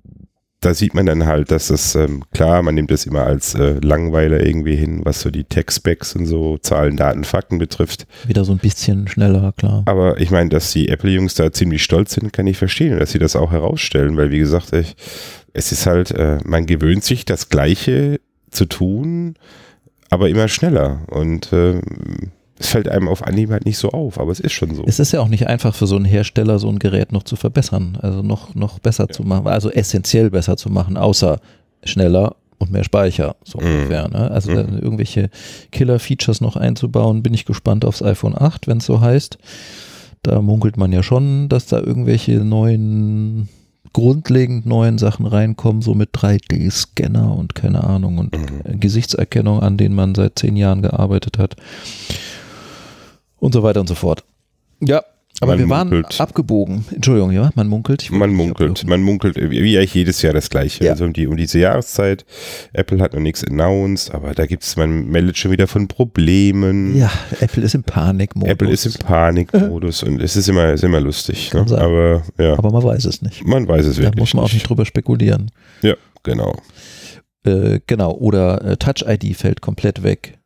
da sieht man dann halt, dass das, ähm, klar, man nimmt das immer als äh, Langweiler irgendwie hin, was so die Tech-Specs und so Zahlen, Daten, Fakten betrifft. Wieder so ein bisschen schneller, klar. Aber ich meine, dass die Apple-Jungs da ziemlich stolz sind, kann ich verstehen, dass sie das auch herausstellen, weil wie gesagt, ich, es ist halt, äh, man gewöhnt sich das Gleiche zu tun, aber immer schneller und äh, es fällt einem auf Anhieb halt nicht so auf, aber es ist schon so. Es ist ja auch nicht einfach für so einen Hersteller, so ein Gerät noch zu verbessern, also noch, noch besser ja. zu machen, also essentiell besser zu machen, außer schneller und mehr Speicher, so mm. ungefähr. Ne? Also mm. irgendwelche Killer-Features noch einzubauen, bin ich gespannt aufs iPhone 8, wenn es so heißt. Da munkelt man ja schon, dass da irgendwelche neuen grundlegend neuen Sachen reinkommen, so mit 3D-Scanner und keine Ahnung und mhm. Gesichtserkennung, an denen man seit zehn Jahren gearbeitet hat und so weiter und so fort. Ja, aber man wir munkelt. waren abgebogen. Entschuldigung, ja, man munkelt. Man munkelt, man munkelt, wie eigentlich jedes Jahr das Gleiche. Ja. Also um, die, um diese Jahreszeit. Apple hat noch nichts announced, aber da gibt es, man meldet schon wieder von Problemen. Ja, Apple ist im Panikmodus. Apple ist im Panikmodus und es ist immer, ist immer lustig. Ne? Aber, ja. aber man weiß es nicht. Man weiß es wirklich. Da muss man auch nicht drüber spekulieren. Ja, genau. Äh, genau, oder äh, Touch ID fällt komplett weg.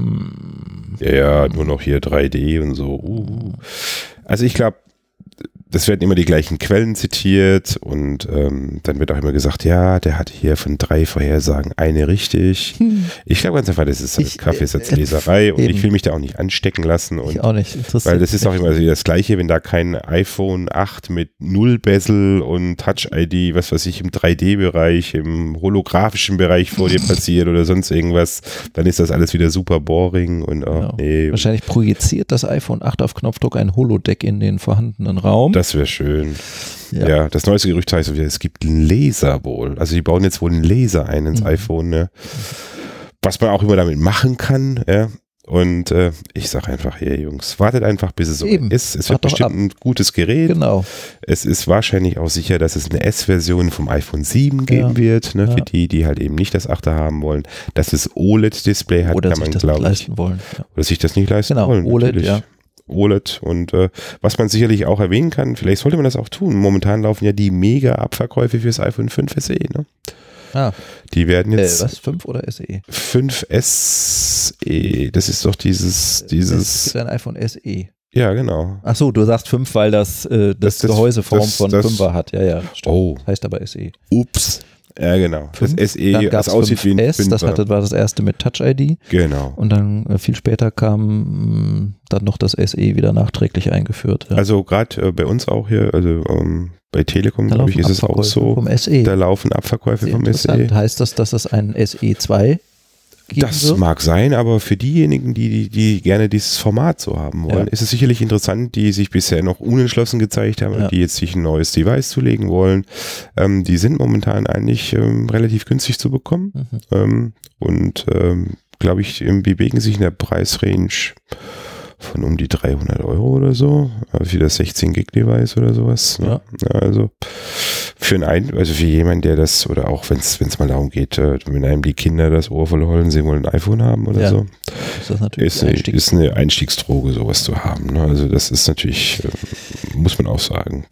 Hm. Ja, nur noch hier 3D und so. Uh. Also ich glaube, das werden immer die gleichen Quellen zitiert und ähm, dann wird auch immer gesagt, ja, der hat hier von drei Vorhersagen eine richtig. Hm. Ich glaube ganz einfach, das ist Ich, Kaffeesatzleserei äh, und eben. ich will mich da auch nicht anstecken lassen und Ich auch nicht. Weil das ist auch immer so das Gleiche, wenn da kein iPhone 8 mit Null Bezel und Touch-ID, was weiß ich, im 3D-Bereich, im holographischen Bereich vor dir passiert oder sonst irgendwas, dann ist das alles wieder super boring und oh, Genau. nee, Wahrscheinlich projiziert das iPhone 8 auf Knopfdruck ein Holodeck in den vorhandenen Raum. das wäre schön. Ja. Ja. das neueste Gerücht heißt wieder, es gibt einen Laser wohl. Also die bauen jetzt wohl einen Laser ein ins Mhm. iPhone, ne? was man auch immer damit machen kann, ja. Und äh, ich sage einfach, hier Jungs, wartet einfach, bis es so Eben. ist. Es wird Wart bestimmt ab. ein gutes Gerät. Genau. Es ist wahrscheinlich auch sicher, dass es eine S-Version vom iPhone 7 geben Ja. wird, ne, Ja. für die, die halt eben nicht das 8er haben wollen. Dass es OLED-Display hat, Oder kann sich man, das nicht glaube ich, leisten wollen. Ja. oder sich das nicht leisten Genau, wollen. OLED, natürlich. ja. OLED und äh, was man sicherlich auch erwähnen kann, vielleicht sollte man das auch tun. Momentan laufen ja die Mega-Abverkäufe fürs iPhone 5 SE. Ne? Ah, Die werden äh, jetzt was? 5 oder SE? 5 SE, das ist doch dieses, Es dieses, gibt ein iPhone SE. ja genau. Ach so, du sagst 5, weil das, äh, das, Das- Gehäuseform das- von das- 5er hat. Ja, ja, stimmt. Oh, Heißt aber SE. ups. Ja, genau. Fünf, das SE, das aussieht wie ein 5S, das 5er. hatte, war das erste mit Touch-ID. Genau. Und dann äh, viel später kam mh, dann noch das SE wieder nachträglich eingeführt. Ja. Also gerade äh, bei uns auch hier, also ähm, bei Telekom, glaube ich, ist es auch so. Vom SE. Da laufen Abverkäufe vom. SE. Heißt das, dass es ein SE2 geben Das wird? mag sein, aber für diejenigen, die, die, die gerne dieses Format so haben wollen, Ja. ist es sicherlich interessant, die sich bisher noch unentschlossen gezeigt haben, Ja. die jetzt sich ein neues Device zulegen wollen. Ähm, die sind momentan eigentlich ähm, relativ günstig zu bekommen Mhm. ähm, und ähm, glaube ich, ähm, bewegen sich in der Preisrange von um die 300 Euro oder so, äh, für das 16 Gig Device oder sowas. Ne? Also für einen, also für jemanden, der das, oder auch wenn es mal darum geht, äh, wenn einem die Kinder das Ohr voll heulen, sie wollen ein iPhone haben oder Ja. so, Ist das natürlich ist eine, ist eine Einstiegsdroge, sowas zu haben. Ne? Also das ist natürlich, äh, muss man auch sagen,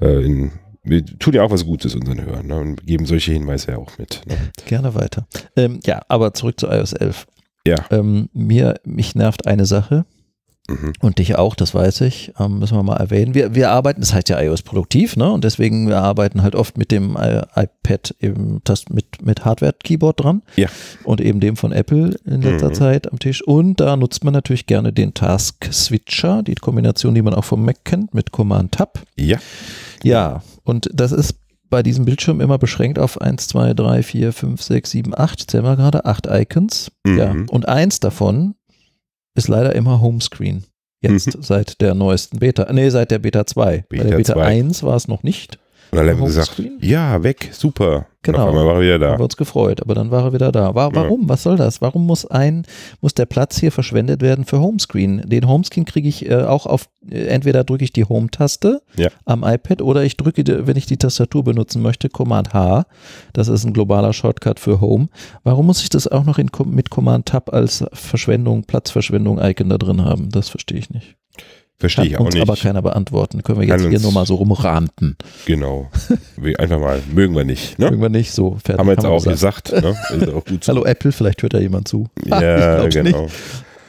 äh, in, wir tun ja auch was Gutes unseren Hörern ne? und geben solche Hinweise ja auch mit. Ne? Gerne weiter. Ähm, ja, aber zurück zu iOS 11. Ja. Ähm, mir, mich nervt eine Sache Mhm. und dich auch, das weiß ich, ähm, müssen wir mal erwähnen. Wir, wir arbeiten, das heißt ja iOS produktiv, ne? Und deswegen wir arbeiten halt oft mit dem äh, iPad eben das mit, mit Hardware-Keyboard dran. Ja. Und eben dem von Apple in letzter Mhm. Zeit am Tisch. Und da nutzt man natürlich gerne den Task Switcher, die Kombination, die man auch vom Mac kennt, mit Command Tab. Ja, Ja, und das ist bei diesem Bildschirm immer beschränkt auf 1, 2, 3, 4, 5, 6, 7, 8. Ich zähle mal gerade, 8 Icons. Mhm. Ja. Und eins davon ist leider immer Homescreen. Jetzt seit der neuesten Beta. Nee, seit der Beta 2. Bei der Beta Beta 2. 1 war es noch nicht. Und dann haben gesagt, ja, weg, super. Genau. Und auf einmal war er wieder Da haben wir uns gefreut, aber dann war er wieder da. War, Ja. warum? Was soll das? Warum muss ein, muss der Platz hier verschwendet werden für Homescreen? Den Homescreen kriege ich äh, auch auf, äh, entweder drücke ich die Home-Taste Ja. am iPad oder ich drücke, wenn ich die Tastatur benutzen möchte, Command H. Das ist ein globaler Shortcut für Home. Warum muss ich das auch noch in, mit Command Tab als Verschwendung, Platzverschwendung-Icon da drin haben? Das verstehe ich nicht. Verstehe Kann ich auch nicht. aber keiner beantworten. Können wir Kann jetzt hier uns- nur mal so rumranten. Genau. Wir einfach mal, mögen wir nicht. Ne? Irgendwann nicht so. Fertig. Haben wir jetzt auch gesagt. gesagt. Ne? Auch. Hallo Apple, vielleicht hört da jemand zu. Ja, genau. Nicht,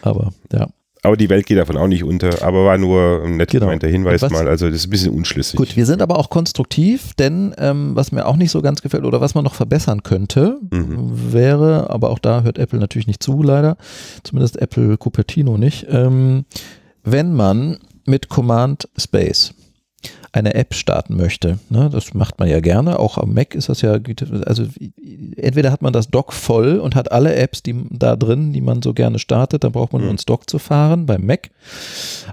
aber ja. Aber die Welt geht davon auch nicht unter. Aber war nur ein nett Genau. gemeinter Hinweis was- mal. Also das ist ein bisschen unschlüssig. Gut, wir sind aber auch konstruktiv, denn ähm, was mir auch nicht so ganz gefällt oder was man noch verbessern könnte, Mhm. wäre, aber auch da hört Apple natürlich nicht zu, leider, zumindest Apple Cupertino nicht, ähm, wenn man mit Command Space eine App starten möchte. Ne, das macht man ja gerne. Auch am Mac ist das ja, also entweder hat man das Dock voll und hat alle Apps, die da drin, die man so gerne startet, dann braucht man nur Mhm. ins Dock zu fahren beim Mac.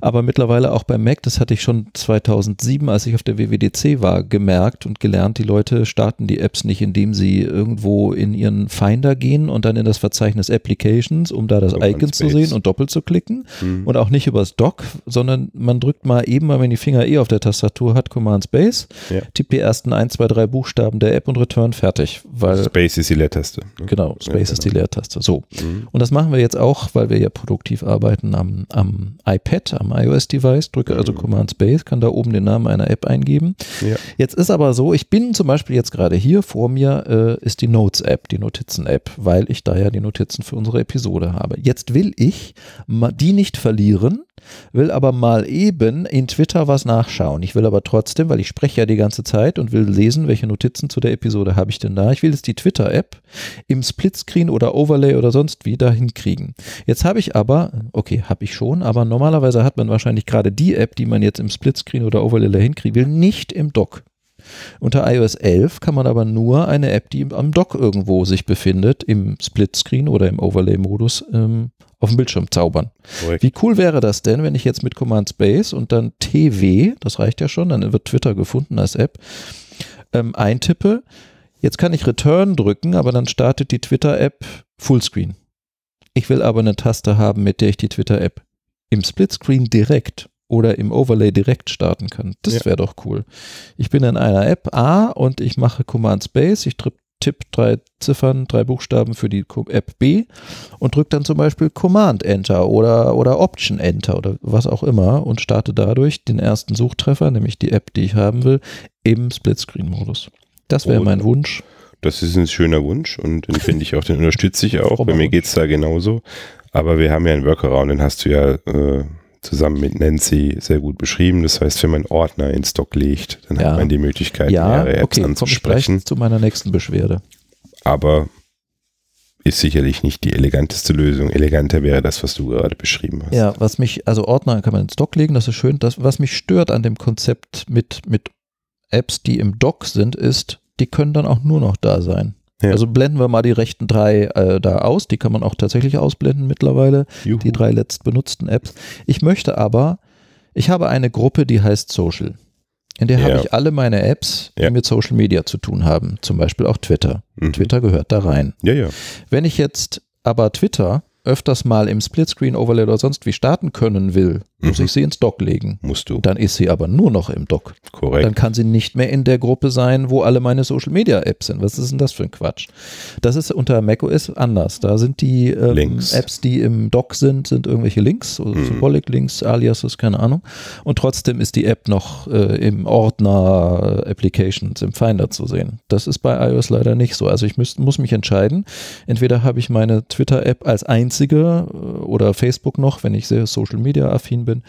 Aber mittlerweile auch beim Mac, das hatte ich schon 2007, als ich auf der WWDC war, gemerkt und gelernt, die Leute starten die Apps nicht, indem sie irgendwo in ihren Finder gehen und dann in das Verzeichnis Applications, um da das Command Icon zu sehen und doppelt zu klicken Mhm. und auch nicht übers Dock, sondern man drückt mal eben, man die Finger eh auf der Tastatur Tastatur hat, Command Space, Ja. tippt die ersten 1, 2, 3 Buchstaben der App und Return fertig. Weil, Space ist die Leertaste. ne? genau, Space Ja, ist die Leertaste. So. Mhm. Und das machen wir jetzt auch, weil wir ja produktiv arbeiten am, am iPad, am iOS-Device. Drücke also Mhm. Command Space, kann da oben den Namen einer App eingeben. Ja. Jetzt ist aber so, ich bin zum Beispiel jetzt gerade hier, vor mir äh, ist die Notes-App, die Notizen-App, weil ich da ja die Notizen für unsere Episode habe. Jetzt will ich die nicht verlieren, will aber mal eben in Twitter was nachschauen. Ich will aber trotzdem, weil ich spreche ja die ganze Zeit und will lesen, welche Notizen zu der Episode habe ich denn da. Ich will jetzt die Twitter-App im Splitscreen oder Overlay oder sonst wie da hinkriegen. Jetzt habe ich aber, okay, habe ich schon, aber normalerweise hat man wahrscheinlich gerade die App, die man jetzt im Splitscreen oder Overlay da hinkriegen will, nicht im Dock. Unter iOS 11 kann man aber nur eine App, die am Dock irgendwo sich befindet, im Splitscreen oder im Overlay-Modus ähm, auf dem Bildschirm zaubern. Korrekt. Wie cool wäre das denn, wenn ich jetzt mit Command Space und dann TW, das reicht ja schon, dann wird Twitter gefunden als App, ähm, eintippe. Jetzt kann ich Return drücken, aber dann startet die Twitter-App Fullscreen. Ich will aber eine Taste haben, mit der ich die Twitter-App im Splitscreen direkt oder im Overlay direkt starten kann. Das Ja. wäre doch cool. Ich bin in einer App A und ich mache Command Space, ich tipp drei Ziffern, drei Buchstaben für die App B und drücke dann zum Beispiel Command Enter oder, oder Option Enter oder was auch immer und starte dadurch den ersten Suchtreffer, nämlich die App, die ich haben will, im Splitscreen-Modus. Das wäre Oh, mein. Wunsch. Das ist ein schöner Wunsch und den finde ich auch, den unterstütze ich auch. Frommer Bei mir geht es da genauso. Aber wir haben ja einen Workaround, den hast du ja äh, zusammen mit Nancy sehr gut beschrieben. Das heißt, wenn man Ordner in Stock legt, dann Ja. hat man die Möglichkeit, Ja, mehrere Apps okay, ich anzusprechen. zu meiner nächsten Beschwerde. Aber ist sicherlich nicht die eleganteste Lösung. Eleganter wäre das, was du gerade beschrieben hast. Ja, was mich, also Ordner kann man ins Dock legen, das ist schön. Das, was mich stört an dem Konzept mit, mit Apps, die im Dock sind, ist, die können dann auch nur noch da sein. Ja. Also blenden wir mal die rechten drei äh, da aus, die kann man auch tatsächlich ausblenden mittlerweile, Juhu. die drei letzt benutzten Apps. Ich möchte aber, ich habe eine Gruppe, die heißt Social. In der Ja. habe ich alle meine Apps, die Ja. mit Social Media zu tun haben, zum Beispiel auch Twitter. Mhm. Twitter gehört da rein. Ja, ja. Wenn ich jetzt aber Twitter öfters mal im Splitscreen Overlay oder sonst wie starten können will, muss Mhm. ich sie ins Dock legen. Musst du. Dann ist sie aber nur noch im Dock. Korrekt. Dann kann sie nicht mehr in der Gruppe sein, wo alle meine Social Media Apps sind. Was ist denn das für ein Quatsch? Das ist unter macOS anders. Da sind die ähm. Apps, die im Dock sind, sind irgendwelche Links, oder Mhm. Symbolic Links, Aliases, keine Ahnung. Und trotzdem ist die App noch äh, im Ordner äh, Applications, im Finder zu sehen. Das ist bei iOS leider nicht so. Also ich müsst, muss mich entscheiden. Entweder habe ich meine Twitter-App als einzige äh, oder Facebook noch, wenn ich sehr Social Media affin bin,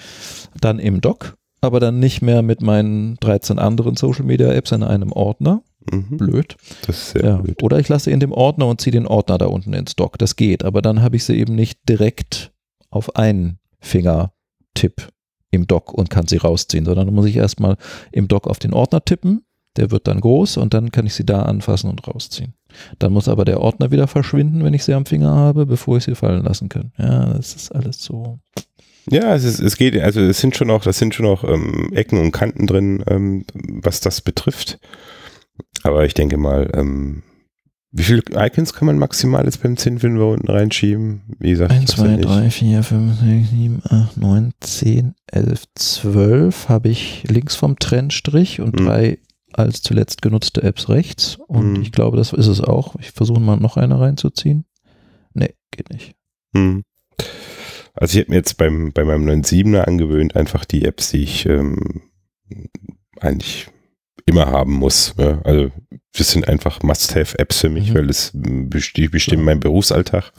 dann im Dock, aber dann nicht mehr mit meinen 13 anderen Social Media Apps in einem Ordner. Mhm. Blöd. Das ist sehr Ja. blöd. Oder ich lasse in dem Ordner und ziehe den Ordner da unten ins Dock. Das geht, aber dann habe ich sie eben nicht direkt auf einen Fingertipp im Dock und kann sie rausziehen, sondern dann muss ich erstmal im Dock auf den Ordner tippen. Der wird dann groß und dann kann ich sie da anfassen und rausziehen. Dann muss aber der Ordner wieder verschwinden, wenn ich sie am Finger habe, bevor ich sie fallen lassen kann. Ja, das ist alles so. Ja, es, ist, es geht, also es sind schon auch, das sind schon auch ähm, Ecken und Kanten drin, ähm, was das betrifft. Aber ich denke mal, ähm, wie viele Icons kann man maximal jetzt beim Zinnfilm unten reinschieben? Wie gesagt, 1, ich hab's ja 2, nicht. 3, 4, 5, 6, 7, 8, 9, 10, 11, 12 habe ich links vom Trennstrich und Mhm. drei als zuletzt genutzte Apps rechts. Und Mhm. ich glaube, das ist es auch. Ich versuche mal noch eine reinzuziehen. Nee, geht nicht. Hm. Also ich habe mir jetzt beim, bei meinem 9.7er angewöhnt, einfach die Apps, die ich ähm, eigentlich immer haben muss. Ja. Also das sind einfach Must-Have-Apps für mich, Mhm. weil es besti- die bestimmen meinen Berufsalltag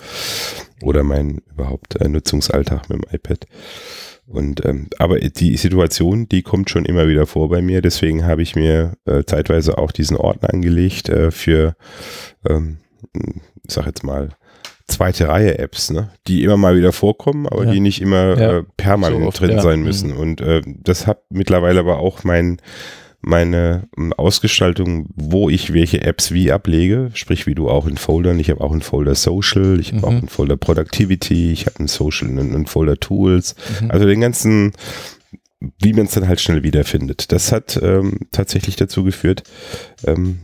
oder meinen überhaupt äh, Nutzungsalltag mit dem iPad. Und ähm, aber die Situation, die kommt schon immer wieder vor bei mir. Deswegen habe ich mir äh, zeitweise auch diesen Ordner angelegt äh, für, ähm, ich sag jetzt mal, zweite Reihe Apps, ne? die immer mal wieder vorkommen, aber Ja. die nicht immer Ja. äh, permanent So oft, drin ja. sein Mhm. müssen. Und äh, das hat mittlerweile aber auch mein meine ähm, Ausgestaltung, wo ich welche Apps wie ablege, sprich wie du auch in Foldern. Ich habe auch einen Folder Social, ich habe Mhm. auch einen Folder Productivity, ich habe einen Social, einen, einen Folder Tools. Mhm. Also den ganzen, wie man es dann halt schnell wiederfindet. Das hat ähm, tatsächlich dazu geführt, ähm,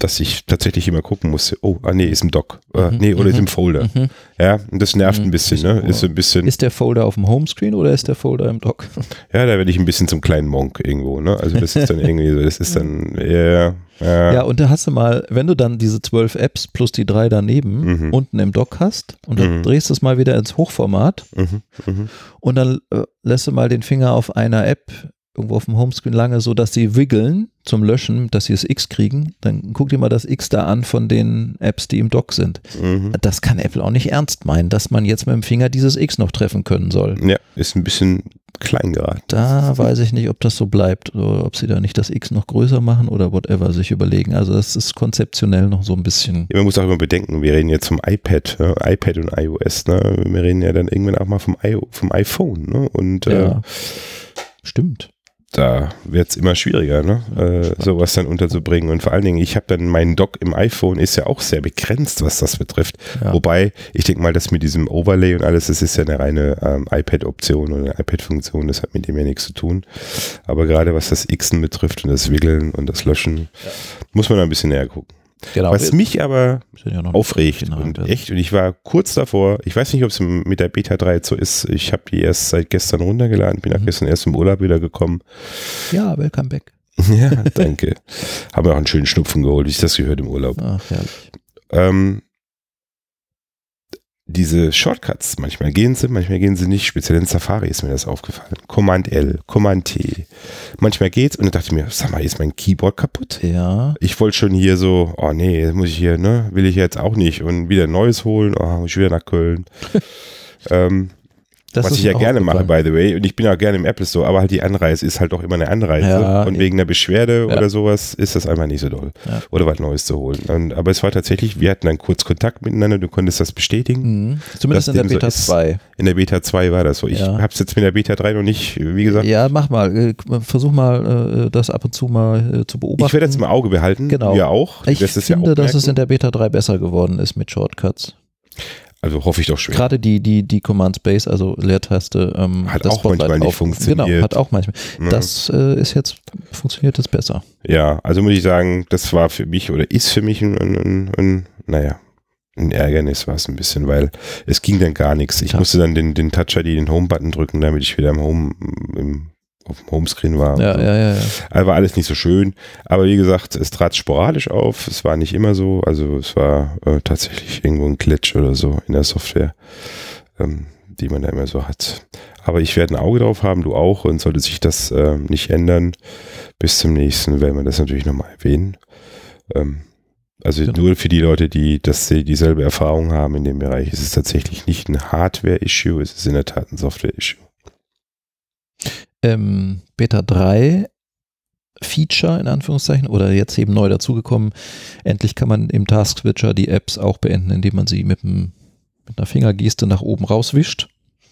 dass ich tatsächlich immer gucken musste, oh, ah nee, ist im Dock. Äh, Mhm, nee, oder ist mhm, im Folder. Mhm. Ja, und das nervt Mhm, ein bisschen, bisschen ne? Ist so ein bisschen, Ist der Folder auf dem Homescreen oder ist der Folder im Dock? ja, da werde ich ein bisschen zum kleinen Monk irgendwo, ne? Also das ist dann irgendwie so, das ist dann, ja, ja, Ja, und da hast du mal, wenn du dann diese zwölf Apps plus die drei daneben Mhm. unten im Dock hast und dann Mhm. drehst du es mal wieder ins Hochformat mhm, mhm. und dann äh, lässt du mal den Finger auf einer App irgendwo auf dem Homescreen lange, so dass sie wiggeln zum Löschen, dass sie das X kriegen, dann guck dir mal das X da an von den Apps, die im Dock sind. Mhm. Das kann Apple auch nicht ernst meinen, dass man jetzt mit dem Finger dieses X noch treffen können soll. Ja, ist ein bisschen klein geraten. Da weiß ich nicht, ob das so bleibt oder ob sie da nicht das X noch größer machen oder whatever sich überlegen. Also das ist konzeptionell noch so ein bisschen. Ja, man muss auch immer bedenken, wir reden jetzt vom iPad, ne? iPad und iOS, ne? Wir reden ja dann irgendwann auch mal vom, I vom iPhone, ne? Und Ja, äh, stimmt. Da wird es immer schwieriger, ne? Äh, sowas dann unterzubringen. Und vor allen Dingen, ich habe dann meinen Dock im iPhone ist ja auch sehr begrenzt, was das betrifft. Ja. Wobei, ich denke mal, das mit diesem Overlay und alles, das ist ja eine reine ähm, iPad-Option oder eine iPad-Funktion, das hat mit dem ja nichts zu tun. Aber gerade was das Xen betrifft und das Wiggeln und das Löschen, muss man da ein bisschen näher gucken. Genau. Was mich aber ja aufregt Genau, und echt, und ich war kurz davor, ich weiß nicht, ob es mit der Beta 3 jetzt so ist, ich habe die erst seit gestern runtergeladen, bin Mhm. gestern erst im Urlaub wieder gekommen. Ja, welcome back. Ja, danke. Haben wir auch einen schönen Schnupfen geholt, wie ich das gehört im Urlaub. Ach, herrlich. Ähm, diese Shortcuts, manchmal gehen sie, manchmal gehen sie nicht. Speziell in Safari ist mir das aufgefallen. Command L, Command T. Manchmal geht's und dann dachte ich mir, sag mal, ist mein Keyboard kaputt? Ja, Ich wollte schon hier so, oh nee, muss ich hier, ne, will ich jetzt auch nicht und wieder ein neues holen, oh, muss ich wieder nach Köln. ähm, das was ich ja gerne mache, by the way. Und ich bin auch gerne im Apple Store, aber halt die Anreise ist halt auch immer eine Anreise. Ja, und eben. wegen der Beschwerde Ja. oder sowas ist das einfach nicht so doll. Ja. Oder was Neues zu holen. Und, aber es war tatsächlich, wir hatten dann kurz Kontakt miteinander, du konntest das bestätigen. Mhm. Zumindest Das in der so Beta ist. 2. In der Beta 2 war das so. Ich Ja. habe es jetzt mit der Beta 3 noch nicht, wie gesagt. Ja, mach mal. äh, Versuch mal, äh, das ab und zu mal äh, zu beobachten. ich werde das im Auge behalten. Genau. Ja auch. Ich es finde, dass es in der Beta 3 besser geworden ist mit Shortcuts. Also hoffe ich doch schwer. Gerade die, die, die Command Space, also Leertaste, ähm, Hat das auch manchmal nicht auf- funktioniert. Genau, hat auch manchmal. Ne? Das äh, ist jetzt, funktioniert jetzt besser. Ja, also muss ich sagen, das war für mich oder ist für mich ein, ein, ein, ein naja, ein Ärgernis war es ein bisschen, weil es ging dann gar nichts. Ich Ja. musste dann den, den Touch-ID, den Home-Button drücken, damit ich wieder im Home, im, auf dem Homescreen war. Ja, so. ja, ja, ja. Also war alles nicht so schön. Aber wie gesagt, es trat sporadisch auf. Es war nicht immer so. Also es war äh, tatsächlich irgendwo ein Glitch oder so in der Software, ähm, die man da immer so hat. Aber ich werde ein Auge drauf haben, du auch. Und sollte sich das ähm, nicht ändern, bis zum nächsten werden wir das natürlich nochmal erwähnen. Ähm, also Genau. nur für die Leute, die das dieselbe Erfahrung haben in dem Bereich, ist es tatsächlich nicht ein Hardware-Issue, es ist in der Tat ein Software-Issue. Ähm, Beta 3 Feature in Anführungszeichen oder jetzt eben neu dazugekommen. Endlich kann man im Task Switcher die Apps auch beenden, indem man sie mit, dem, mit einer Fingergeste nach oben rauswischt.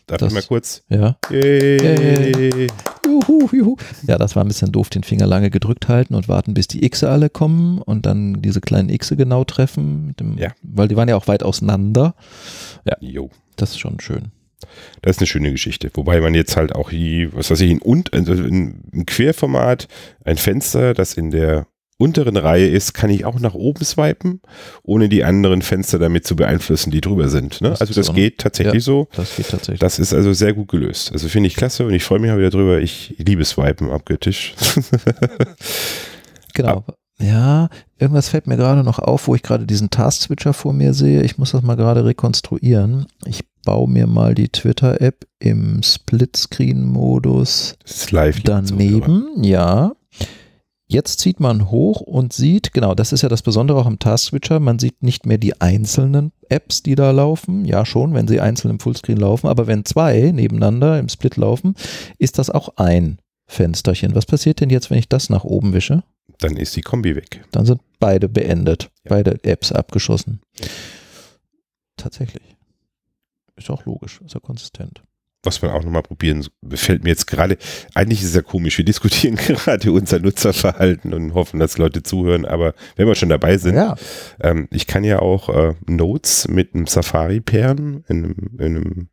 Darf Das- ich mal kurz? Ja. Yay. Juhu, juhu. Ja, das war ein bisschen doof, den Finger lange gedrückt halten und warten, bis die Xe alle kommen und dann diese kleinen Xe genau treffen. Dem, Ja. Weil die waren ja auch weit auseinander. Jo. Das ist schon schön. Das ist eine schöne Geschichte. Wobei man jetzt halt auch die, was weiß ich, in, und, also in, in Querformat ein Fenster, das in der unteren Reihe ist, kann ich auch nach oben swipen, ohne die anderen Fenster damit zu beeinflussen, die drüber sind. Ne? Das Also das auch noch- geht tatsächlich so. Das geht tatsächlich. Das ist also sehr gut gelöst. Also finde ich klasse und ich freue mich auch wieder drüber. Ich liebe Swipen abgöttisch. Genau. Ja, irgendwas fällt mir gerade noch auf, wo ich gerade diesen Task-Switcher vor mir sehe. Ich muss das mal gerade rekonstruieren. Ich baue mir mal die Twitter-App im Splitscreen-Modus daneben. Ja. Jetzt zieht man hoch und sieht, genau, das ist ja das Besondere auch am Task-Switcher, man sieht nicht mehr die einzelnen Apps, die da laufen. Ja, schon, wenn sie einzeln im Fullscreen laufen, aber wenn zwei nebeneinander im Split laufen, ist das auch ein Fensterchen. Was passiert denn jetzt, wenn ich das nach oben wische? Dann ist die Kombi weg. Dann sind beide beendet, Ja. beide Apps abgeschossen. Tatsächlich. Ist auch logisch, ist ja konsistent. was man auch nochmal probieren, fällt mir jetzt gerade, eigentlich ist es ja komisch, wir diskutieren gerade unser Nutzerverhalten und hoffen, dass Leute zuhören, aber wenn wir schon dabei sind, Ja, ähm, ich kann ja auch äh, Notes mit einem Safari pairen in einem, in einem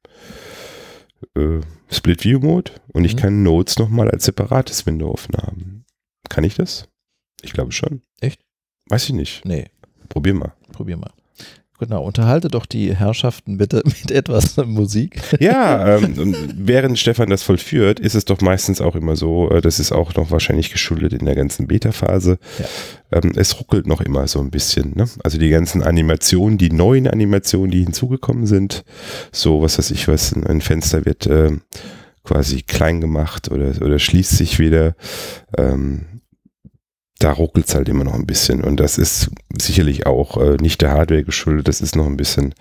äh, Split-View-Mode und ich Mhm. kann Notes nochmal als separates Window offen haben. Kann ich das? Ich glaube schon. Echt? Weiß ich nicht. Nee, Probier mal. probier mal. Genau, unterhalte doch die Herrschaften bitte mit etwas Musik. Ja, ähm, während Stefan das vollführt, ist es doch meistens auch immer so, äh, das ist auch noch wahrscheinlich geschuldet in der ganzen Beta-Phase. Ähm, es ruckelt noch immer so ein bisschen. Ne? Also die ganzen Animationen, die neuen Animationen, die hinzugekommen sind, so was weiß ich was, ein Fenster wird ähm, quasi klein gemacht oder, oder schließt sich wieder. Ähm, da ruckelt es halt immer noch ein bisschen. Und das ist sicherlich auch äh, nicht der Hardware geschuldet, das ist noch ein bisschen,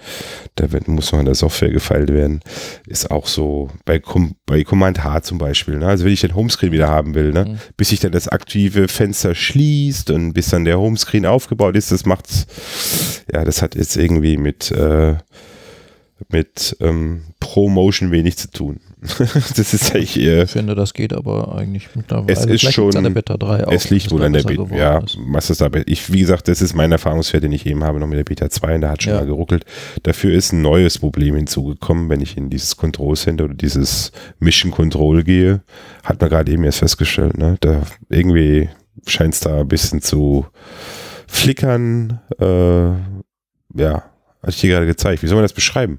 da wird, muss noch in der Software gefeilt werden. Ist auch so bei, Com bei Command H zum Beispiel. Ne? Also wenn ich den Homescreen wieder haben will, ne? Mhm. bis sich dann das aktive Fenster schließt und bis dann der Homescreen aufgebaut ist, das macht's, ja, das hat jetzt irgendwie mit, äh, mit ähm, Pro-Motion wenig zu tun. das ist eigentlich eher. Ich finde, das geht aber eigentlich mittlerweile. Es ist schon- an der Beta 3 auch, Es liegt wohl da an der Beta. Ja, ist. was ist aber? Ich, wie gesagt, das ist mein Erfahrungswert, den ich eben habe, noch mit der Beta 2 und da hat schon Ja. mal geruckelt. Dafür ist ein neues Problem hinzugekommen, wenn ich in dieses Control Center oder dieses Mission Control gehe. Hat man gerade eben erst festgestellt, ne? Da irgendwie scheint es da ein bisschen zu flickern. Äh, ja, hatte ich dir gerade gezeigt. Wie soll man das beschreiben?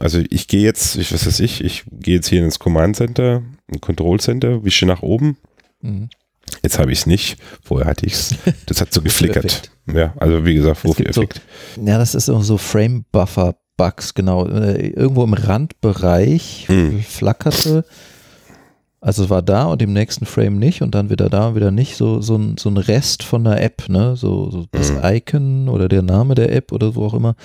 Also ich gehe jetzt, ich was weiß ich, ich gehe jetzt hier ins Command Center, ein Control Center, wische nach oben. Mhm. Jetzt habe ich es nicht. Vorher hatte ich es. Das hat so geflickert. Ja, also wie gesagt, Es gibt so-. Ja, das ist auch so Frame-Buffer-Bugs, genau. Äh, Irgendwo im Randbereich Hm. flackerte. Also es war da und im nächsten Frame nicht und dann wieder da und wieder nicht. So, so, ein, so ein Rest von der App, ne? So, so das Mhm. Icon oder der Name der App oder so auch immer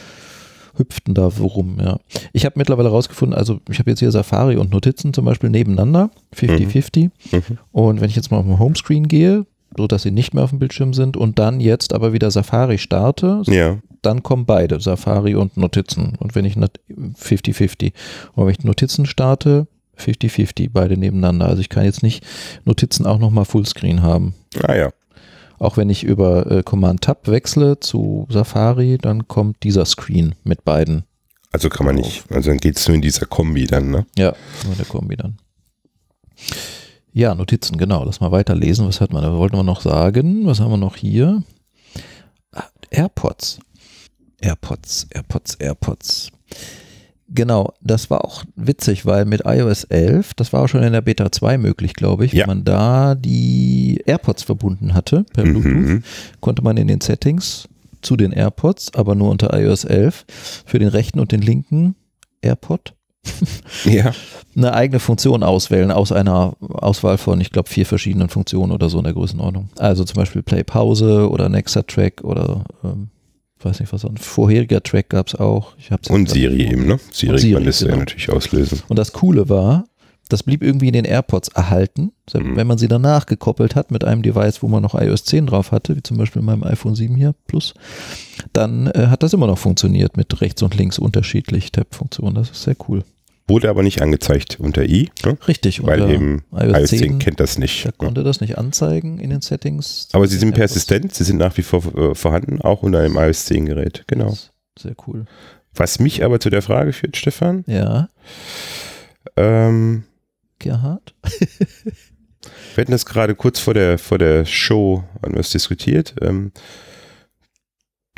hüpften da rum, ja. Ich habe mittlerweile rausgefunden, also ich habe jetzt hier Safari und Notizen zum Beispiel nebeneinander, 50-50. Mhm. Und wenn ich jetzt mal auf den Homescreen gehe, so dass sie nicht mehr auf dem Bildschirm sind und dann jetzt aber wieder Safari starte, Ja, dann kommen beide, Safari und Notizen. Und wenn ich not- 50-50. Und wenn ich Notizen starte, 50-50, beide nebeneinander. Also ich kann jetzt nicht Notizen auch nochmal Fullscreen haben. ah ja. Auch wenn ich über äh, Command Tab wechsle zu Safari, dann kommt dieser Screen mit beiden. Also kann man nicht. Also dann geht es nur in dieser Kombi dann, ne? Ja, nur der Kombi dann. Ja, Notizen, genau. Lass mal weiterlesen. Was hat man? Da wollten wir noch sagen. Was haben wir noch hier? Ah, AirPods. AirPods, AirPods, AirPods. Genau, das war auch witzig, weil mit iOS 11, das war auch schon in der Beta 2 möglich, glaube ich, Ja. wenn man da die AirPods verbunden hatte per Bluetooth, Mhm. konnte man in den Settings zu den AirPods, aber nur unter iOS 11, für den rechten und den linken AirPod Ja. eine eigene Funktion auswählen aus einer Auswahl von, ich glaube, vier verschiedenen Funktionen oder so in der Größenordnung. Also zum Beispiel Play Pause oder Nexa Track oder ähm, weiß nicht was sonst. Vorheriger Track gab es auch. Und Siri eben, ne? Siri, Siri, kann das ja genau. natürlich auslösen. Und das Coole war, das blieb irgendwie in den AirPods erhalten, Mhm. wenn man sie danach gekoppelt hat mit einem Device, wo man noch iOS 10 drauf hatte, wie zum Beispiel meinem iPhone 7 hier Plus, dann äh, hat das immer noch funktioniert mit rechts und links unterschiedlich Tab-Funktionen. Das ist sehr cool. Wurde aber nicht angezeigt unter i, ne? Richtig. weil eben iOS iOS 10 10 kennt das nicht. Der Ne? konnte das nicht anzeigen in den Settings. Aber sie sind persistent, sie sind nach wie vor äh, vorhanden, auch unter einem iOS 10 Gerät. Genau. Sehr cool. Was mich aber zu der Frage führt, Stefan, Ja, ähm, Gerhard? Wir hatten das gerade kurz vor der, vor der Show an was diskutiert. Ähm,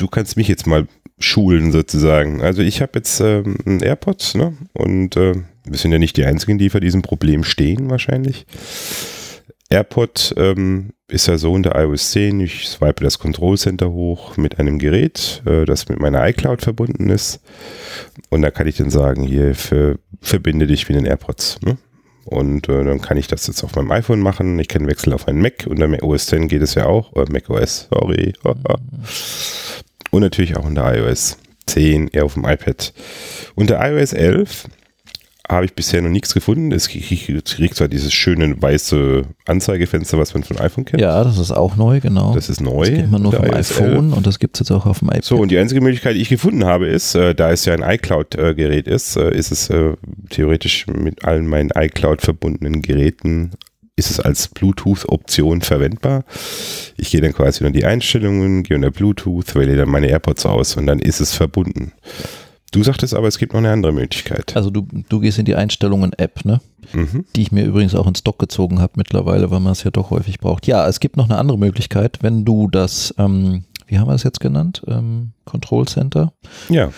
du kannst mich jetzt mal schulen sozusagen. Also ich habe jetzt ähm, ein AirPods ne? und äh, wir sind ja nicht die Einzigen, die vor diesem Problem stehen wahrscheinlich. AirPod ähm, ist ja so unter iOS 10, ich swipe das Control Center hoch mit einem Gerät, äh, das mit meiner iCloud verbunden ist. Und da kann ich dann sagen, hier für, verbinde dich mit den AirPods. Ne? Und äh, dann kann ich das jetzt auf meinem iPhone machen. Ich kann wechseln auf einen Mac. Unter Mac OS 10 geht es ja auch. Äh, Mac OS, sorry. Und natürlich auch unter iOS 10, eher auf dem iPad. Unter iOS 11 habe ich bisher noch nichts gefunden. Es kriegt zwar dieses schöne weiße Anzeigefenster, was man von iPhone kennt. Ja, das ist auch neu, genau. Das ist neu. Das kennt man nur vom iOS 11. iPhone und das gibt es jetzt auch auf dem iPad. So, und die einzige Möglichkeit, die ich gefunden habe, ist, äh, da es ja ein iCloud-Gerät ist, äh, ist es äh, theoretisch mit allen meinen iCloud verbundenen Geräten, ist es als Bluetooth-Option verwendbar. Ich gehe dann quasi unter die Einstellungen, gehe unter Bluetooth, wähle dann meine AirPods aus und dann ist es verbunden. Du sagtest aber, es gibt noch eine andere Möglichkeit. Also du, du gehst in die Einstellungen App, ne? Mhm. Die ich mir übrigens auch ins Dock gezogen habe mittlerweile, weil man es ja doch häufig braucht. Ja, es gibt noch eine andere Möglichkeit, wenn du das, ähm, wie haben wir es jetzt genannt? Ähm, Control Center Ja.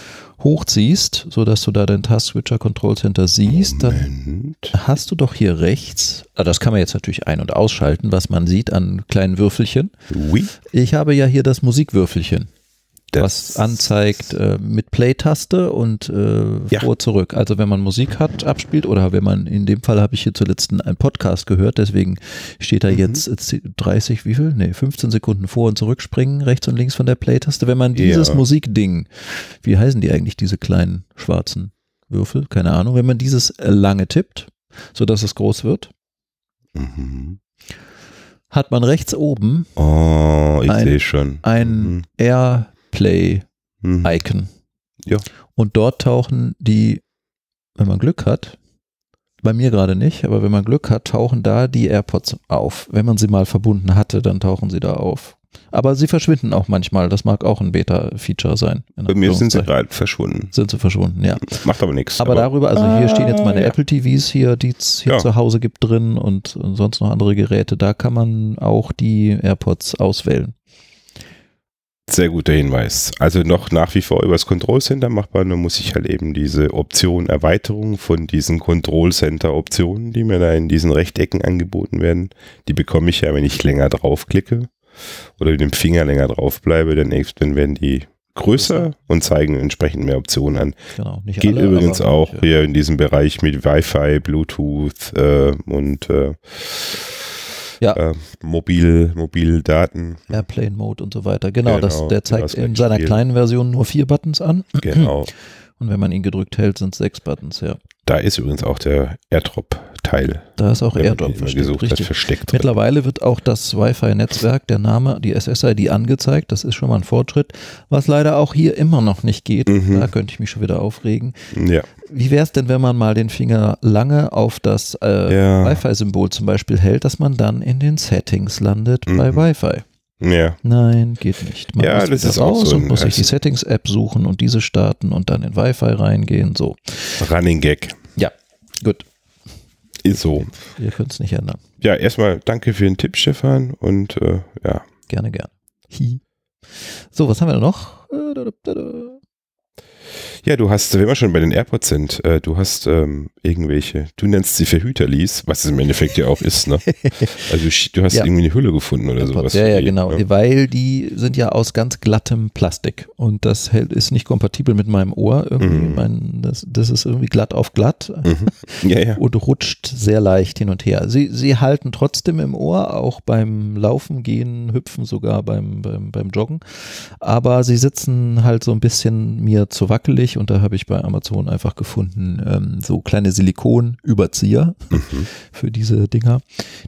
Hochziehst, sodass du da dein Task-Switcher Control Center siehst, dann Moment. hast du doch hier rechts, ah, das kann man jetzt natürlich ein- und ausschalten, was man sieht an kleinen Würfelchen. Oui. Ich habe ja hier das Musikwürfelchen, Das- was anzeigt äh, mit Play-Taste und äh, Ja. vor zurück. Also wenn man Musik hat, abspielt oder wenn man, in dem Fall habe ich hier zuletzt einen Podcast gehört, deswegen steht da Mhm. jetzt äh, 30, wie viel? Nee, 15 Sekunden vor und zurückspringen, rechts und links von der Play-Taste. Wenn man dieses Ja. Musikding, wie heißen die eigentlich, diese kleinen schwarzen Würfel? Keine Ahnung. Wenn man dieses äh, lange tippt, sodass es groß wird, Mhm. hat man rechts oben Oh, ich Ein- schon. ein Airplay Mhm. Mhm. Icon. Ja. Und dort tauchen die, wenn man Glück hat, bei mir gerade nicht, aber wenn man Glück hat, tauchen da die AirPods auf. Wenn man sie mal verbunden hatte, dann tauchen sie da auf. Aber sie verschwinden auch manchmal. Das mag auch ein Beta-Feature sein. in Bei mir sind sie gerade verschwunden. sind sie verschwunden, ja. Macht aber nichts. Aber, darüber, also hier stehen jetzt meine Ah, ja. Apple TVs hier, die es hier Ja. zu Hause gibt drin und sonst noch andere Geräte. Da kann man auch die AirPods auswählen. Sehr guter Hinweis. Also noch nach wie vor übers Control Center machbar, nur muss ich halt eben diese Option Erweiterung von diesen Control Center Optionen, die mir da in diesen Rechtecken angeboten werden, die bekomme ich ja, wenn ich länger draufklicke oder mit dem Finger länger drauf bleibe, dann werden die größer und zeigen entsprechend mehr Optionen an. Genau, nicht Geht alle, übrigens auch manche. hier in diesem Bereich mit Wi-Fi, Bluetooth äh, und äh, Ja. äh, Mobil, Mobildaten. Airplane Mode und so weiter. Genau, das, Genau, der das zeigt in seiner wegspielen. kleinen Version nur vier Buttons an. Genau. Und wenn man ihn gedrückt hält, sind es sechs Buttons, ja. Da ist übrigens auch der AirDrop-Teil. Da ist auch AirDrop versteckt, gesucht richtig. versteckt. Mittlerweile wird auch das Wi-Fi-Netzwerk, der Name, die SSID angezeigt. Das ist schon mal ein Fortschritt, was leider auch hier immer noch nicht geht. Mhm. Da könnte ich mich schon wieder aufregen. Ja. Wie wäre es denn, wenn man mal den Finger lange auf das äh, Ja. Wi-Fi-Symbol zum Beispiel hält, dass man dann in den Settings landet bei Mhm. Wi-Fi? Ja. Nein, geht nicht. Man Ja, muss das ist auch raus so und muss sich die Settings-App suchen und diese starten und dann in Wi-Fi reingehen. So, Running Gag. gut, Ist so. ihr könnt es nicht ändern. Ja, erstmal danke für den Tipp, Stefan. Und äh, ja, Gerne, gerne. Hi. So, was haben wir noch? Ja, du hast, wenn wir schon bei den AirPods sind, äh, du hast ähm, irgendwelche, du nennst sie Verhüterlies, was es im Endeffekt ja auch ist, ne? Also du hast Ja. irgendwie eine Hülle gefunden oder sowas. ja, ja, die, genau. ne? Weil die sind ja aus ganz glattem Plastik und das hält, ist nicht kompatibel mit meinem Ohr. Irgendwie. Mhm. Mein, das, das ist irgendwie glatt auf glatt Mhm. Ja, ja. und rutscht sehr leicht hin und her. Sie, sie halten trotzdem im Ohr, auch beim Laufen, Gehen, Hüpfen, sogar beim, beim, beim Joggen. Aber sie sitzen halt so ein bisschen mir zu wackelig und da habe ich bei Amazon einfach gefunden, ähm, so kleine Silikonüberzieher Mhm. für diese Dinger,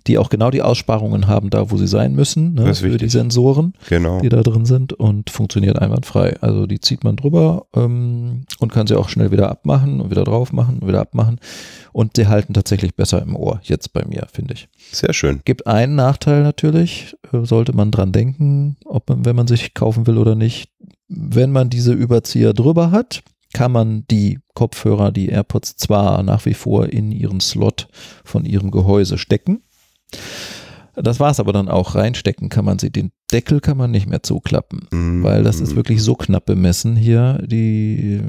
die auch genau die Aussparungen haben, da wo sie sein müssen, ne, für die wichtig. Sensoren Genau. die da drin sind und funktioniert einwandfrei. Also die zieht man drüber ähm, und kann sie auch schnell wieder abmachen und wieder drauf machen und wieder abmachen. Und sie halten tatsächlich besser im Ohr, jetzt bei mir, finde ich. Sehr schön. Gibt einen Nachteil natürlich, äh, sollte man dran denken, ob man, wenn man sich kaufen will oder nicht. Wenn man diese Überzieher drüber hat, kann man die Kopfhörer, die AirPods zwar nach wie vor in ihren Slot von ihrem Gehäuse stecken. Das war es aber dann auch. Reinstecken kann man sie. Den Deckel kann man nicht mehr zuklappen, Mhm. weil das ist wirklich so knapp bemessen hier, die,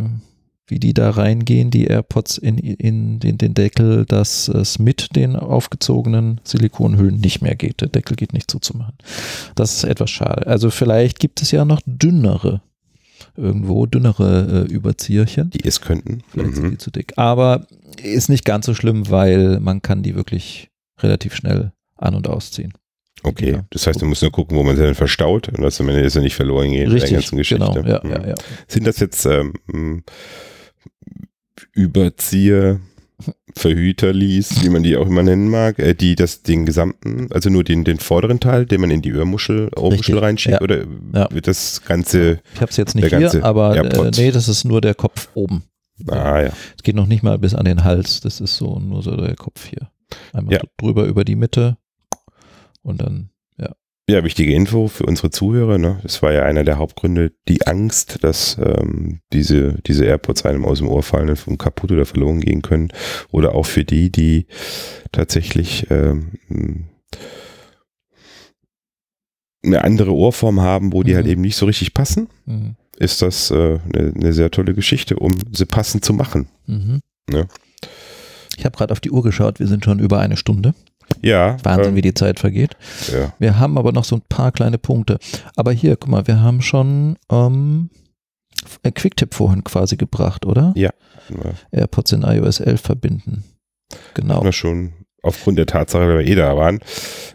wie die da reingehen, die AirPods in, in den, den Deckel, dass es mit den aufgezogenen Silikonhüllen nicht mehr geht. Der Deckel geht nicht zuzumachen. Das ist etwas schade. Also vielleicht gibt es ja noch dünnere, irgendwo dünnere äh, Überzieherchen. die es könnten. Vielleicht sind Mhm. die zu dick. Aber ist nicht ganz so schlimm, weil man kann die wirklich relativ schnell an- und ausziehen. Okay, Ja. das heißt, du musst nur gucken, wo man sie dann verstaut und dass am Ende ist er nicht verloren geht in der ganzen Geschichte. genau. Ja, Mhm. ja, ja. Sind das jetzt ähm, Überzieher, Verhüterlies, wie man die auch immer nennen mag, äh, die das den gesamten, also nur den, den vorderen Teil, den man in die Ohrmuschel, Ohrmuschel reinschiebt, ja. oder Ja. wird das Ganze, Ich habe es jetzt nicht hier, aber äh, nee, das ist nur der Kopf oben. ah ja, Es geht noch nicht mal bis an den Hals. Das ist so nur so der Kopf hier. Einmal Ja. drüber über die Mitte und dann, ja. Wichtige Info für unsere Zuhörer. Ne? Das war ja einer der Hauptgründe, die Angst, dass ähm, diese, diese AirPods einem aus dem Ohr fallen und kaputt oder verloren gehen können. Oder auch für die, die tatsächlich ähm, eine andere Ohrform haben, wo die halt Mhm. eben nicht so richtig passen, Mhm. ist das äh, eine, eine sehr tolle Geschichte, um sie passend zu machen. Mhm. Ja. Ich habe gerade auf die Uhr geschaut, wir sind schon über eine Stunde. Ja, Wahnsinn, ähm, wie die Zeit vergeht. ja. Wir haben aber noch so ein paar kleine Punkte. Aber hier, guck mal, wir haben schon ähm, Quicktip vorhin quasi gebracht, oder? Ja. AirPods in iOS 11 verbinden. Genau. Wir schon aufgrund der Tatsache, dass wir eh da waren.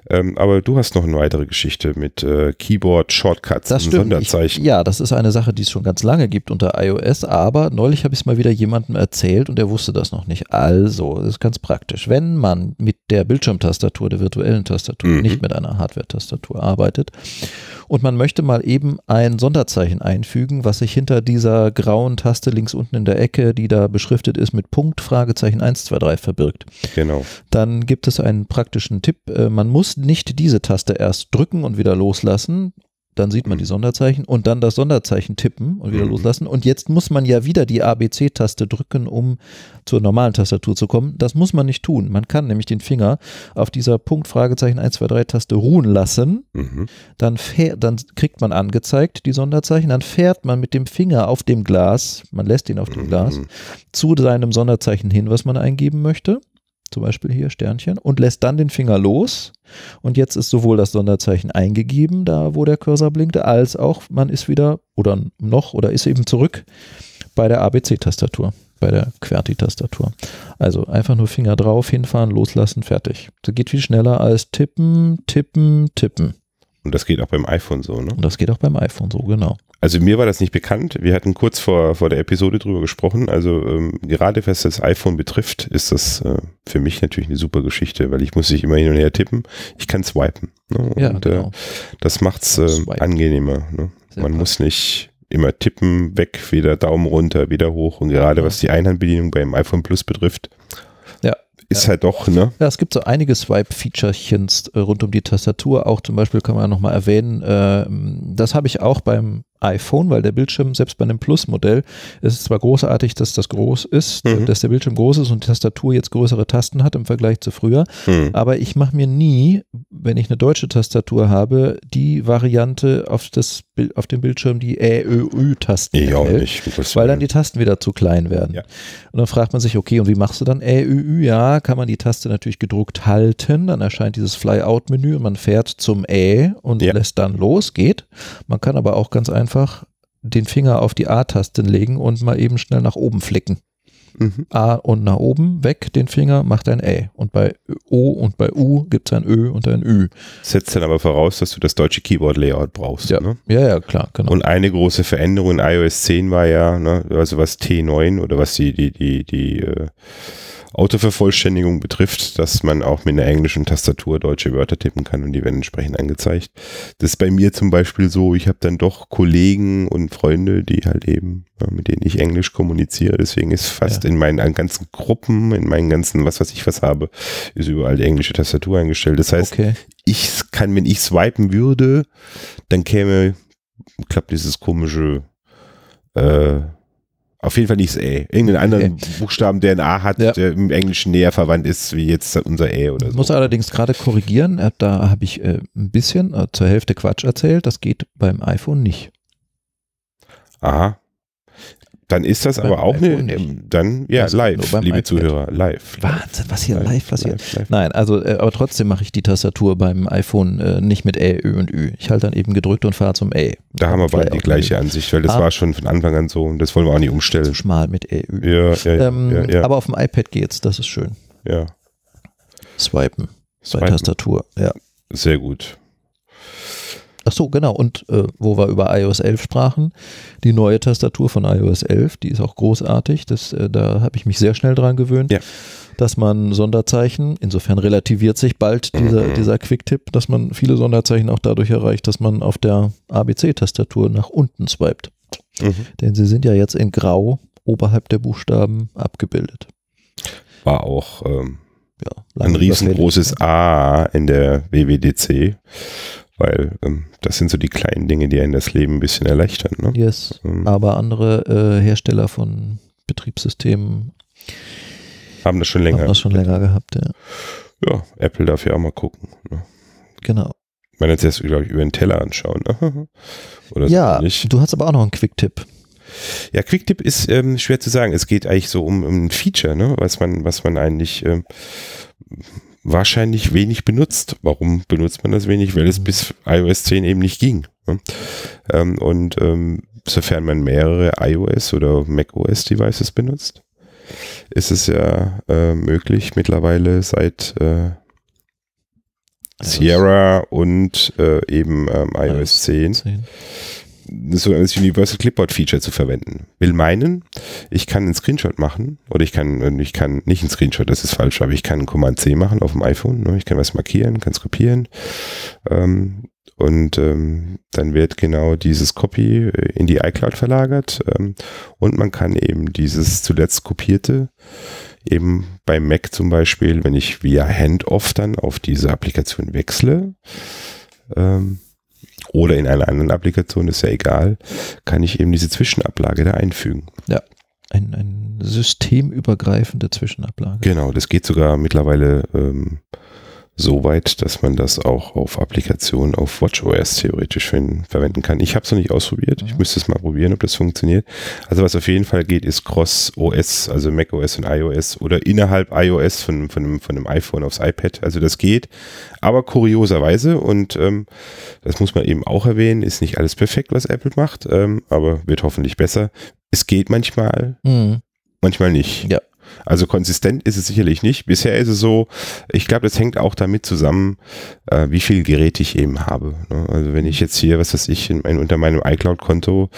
Ähm, aber du hast noch eine weitere Geschichte mit äh, Keyboard, Shortcuts Das und stimmt. Sonderzeichen. Ich, ja, das ist eine Sache, die es schon ganz lange gibt unter iOS, aber neulich habe ich es mal wieder jemandem erzählt und der wusste das noch nicht. Also, das ist ganz praktisch. Wenn man mit der Bildschirmtastatur, der virtuellen Tastatur, Mhm. nicht mit einer Hardware-Tastatur arbeitet und man möchte mal eben ein Sonderzeichen einfügen, was sich hinter dieser grauen Taste links unten in der Ecke, die da beschriftet ist mit Punkt, Fragezeichen 123 verbirgt, Genau. dann gibt es einen praktischen Tipp. Äh, Man muss nicht diese Taste erst drücken und wieder loslassen. Dann sieht man die Sonderzeichen und dann das Sonderzeichen tippen und wieder Mhm. loslassen. Und jetzt muss man ja wieder die ABC-Taste drücken, um zur normalen Tastatur zu kommen. Das muss man nicht tun. Man kann nämlich den Finger auf dieser Punkt, Fragezeichen 1, 2, 3 Taste ruhen lassen. Mhm. Dann, fähr, dann kriegt man angezeigt die Sonderzeichen. Dann fährt man mit dem Finger auf dem Glas, man lässt ihn auf dem Glas, Mhm. zu seinem Sonderzeichen hin, was man eingeben möchte. Zum Beispiel hier Sternchen und lässt dann den Finger los. Und jetzt ist sowohl das Sonderzeichen eingegeben, da wo der Cursor blinkte, als auch man ist wieder oder noch oder ist eben zurück bei der ABC-Tastatur, bei der QWERTY-Tastatur. Also einfach nur Finger drauf, hinfahren, loslassen, fertig. Das geht viel schneller als tippen, tippen, tippen. Und das geht auch beim iPhone so, ne? Und das geht auch beim iPhone so, genau. Also mir war das nicht bekannt. Wir hatten kurz vor, vor der Episode drüber gesprochen. Also ähm, gerade was das iPhone betrifft, ist das äh, für mich natürlich eine super Geschichte, weil ich muss nicht immer hin und her tippen. Ich kann swipen. Ne? Ja, und genau. äh, das macht's äh, angenehmer. Ne? Man muss nicht immer tippen, weg, wieder Daumen runter, wieder hoch. Und gerade was die Einhandbedienung beim iPhone Plus betrifft. Ist Ja. halt doch, ne? Ja, es gibt so einige Swipe-Featurechens äh, rund um die Tastatur. Auch zum Beispiel kann man nochmal erwähnen, äh, das habe ich auch beim iPhone, weil der Bildschirm, selbst bei einem Plus-Modell, es ist zwar großartig, dass das groß ist, Mhm. dass der Bildschirm groß ist und die Tastatur jetzt größere Tasten hat im Vergleich zu früher, Hm. aber ich mache mir nie, wenn ich eine deutsche Tastatur habe, die Variante auf, das, auf dem Bildschirm, die Ä, Ö, Ü-Tasten Ich auch nicht. Weil dann die Tasten wieder zu klein werden. Ja. Und dann fragt man sich, okay, und wie machst du dann Ä, Ü, Ü? Ja, kann man die Taste natürlich gedruckt halten, dann erscheint dieses Fly-Out-Menü und man fährt zum Ä und Ja. lässt dann los, geht. Man kann aber auch ganz einfach den Finger auf die A-Tasten legen und mal eben schnell nach oben flicken. Mhm. A und nach oben, weg den Finger, macht ein Ä. Und bei O und bei U gibt es ein Ö und ein Ü. Setzt dann aber voraus, dass du das deutsche Keyboard-Layout brauchst. Ja, Ne? ja, ja, klar, genau. Und eine große Veränderung in iOS 10 war ja, ne, also was T9 oder was die, die, die, die äh, Autovervollständigung betrifft, dass man auch mit einer englischen Tastatur deutsche Wörter tippen kann und die werden entsprechend angezeigt. Das ist bei mir zum Beispiel so, ich habe dann doch Kollegen und Freunde, die halt eben, ja, mit denen ich Englisch kommuniziere. Deswegen ist fast Ja. in meinen ganzen Gruppen, in meinen ganzen, was weiß ich was habe, ist überall die englische Tastatur eingestellt. Das heißt, okay. ich kann, wenn ich swipen würde, dann käme, klappt dieses komische, äh, auf jeden Fall nicht das Ä. Irgendeinen anderen Buchstaben, der ein A hat, Ja. der im Englischen näher verwandt ist, wie jetzt unser Ä oder Ich so. muss allerdings gerade korrigieren, äh, da habe ich äh, ein bisschen äh, zur Hälfte Quatsch erzählt. Das geht beim iPhone nicht. Aha. Dann ist das aber auch eine, ähm, dann, ja, nur live, liebe iPad. Zuhörer, live. Wahnsinn, was hier live passiert. Live, live. Nein, also, äh, aber trotzdem mache ich die Tastatur beim iPhone äh, nicht mit Ä, Ö und Ü. Ich halte dann eben gedrückt und fahre zum Ä. Da haben wir beide die gleiche Ansicht, weil das Ah. war schon von Anfang an so und das wollen wir auch nicht Zu umstellen. schmal mit Ä, Ü. Ja, ja, ähm, ja, ja, Aber auf dem iPad geht's, das ist schön. ja. Swipen bei Swipen. Tastatur, ja. Sehr gut. Ach so, genau. Und äh, wo wir über iOS 11 sprachen, die neue Tastatur von iOS 11, die ist auch großartig. Das, äh, da habe ich mich sehr schnell dran gewöhnt, Ja. dass man Sonderzeichen, insofern relativiert sich bald dieser, Mhm. dieser Quick-Tipp, dass man viele Sonderzeichen auch dadurch erreicht, dass man auf der ABC-Tastatur nach unten swiped. Mhm. Denn sie sind ja jetzt in Grau oberhalb der Buchstaben abgebildet. War auch ähm, Ja, ein riesengroßes A in der WWDC, weil ähm, das sind so die kleinen Dinge, die einen das Leben ein bisschen erleichtern. Ne? Yes. Ähm, Aber andere äh, Hersteller von Betriebssystemen haben das schon länger. haben das schon länger gehabt, ja. Ja, Apple darf ja auch mal gucken. Ne? Genau. Ich meine, jetzt erst, glaube ich, über den Teller anschauen. Ne? Oder so Ja, ähnlich. du hast aber auch noch einen Quick-Tipp. Ja, Quicktip ist ähm, schwer zu sagen. Es geht eigentlich so um, um ein Feature, ne? was man, was man eigentlich ähm, wahrscheinlich wenig benutzt. Warum benutzt man das wenig? Weil es bis iOS 10 eben nicht ging. Ne? Ähm, und ähm, sofern man mehrere iOS oder macOS Devices benutzt, ist es ja äh, möglich mittlerweile seit äh, Sierra und äh, eben ähm, iOS 10 10. so das Universal Clipboard Feature zu verwenden. Will meinen, ich kann einen Screenshot machen oder ich kann, äh, ich kann nicht einen Screenshot, das ist falsch, aber ich kann einen Command C machen auf dem iPhone. Ne? Ich kann was markieren, kann es kopieren ähm, und ähm, dann wird genau dieses Copy äh, in die iCloud verlagert ähm, und man kann eben dieses zuletzt kopierte eben beim Mac zum Beispiel, wenn ich via Handoff dann auf diese Applikation wechsle, ähm, oder in einer anderen Applikation, ist ja egal, kann ich eben diese Zwischenablage da einfügen. Ein, ein systemübergreifende Zwischenablage. Genau, das geht sogar mittlerweile ähm, so weit, dass man das auch auf Applikationen auf WatchOS theoretisch ver verwenden kann. Ich habe es noch nicht ausprobiert. Ich Mhm. müsste es mal probieren, ob das funktioniert. Also was auf jeden Fall geht, ist Cross-OS, also macOS und iOS oder innerhalb iOS von, von, einem, von einem iPhone aufs iPad. Also das geht. Aber kurioserweise, und ähm, das muss man eben auch erwähnen, ist nicht alles perfekt, was Apple macht, ähm, aber wird hoffentlich besser. Es geht manchmal, Mhm. manchmal nicht. Ja. Also konsistent ist es sicherlich nicht. Bisher ist es so, ich glaube, das hängt auch damit zusammen, äh, wie viele Geräte ich eben habe. Ne? Also wenn ich jetzt hier, was weiß ich, in, mein, unter meinem iCloud-Konto,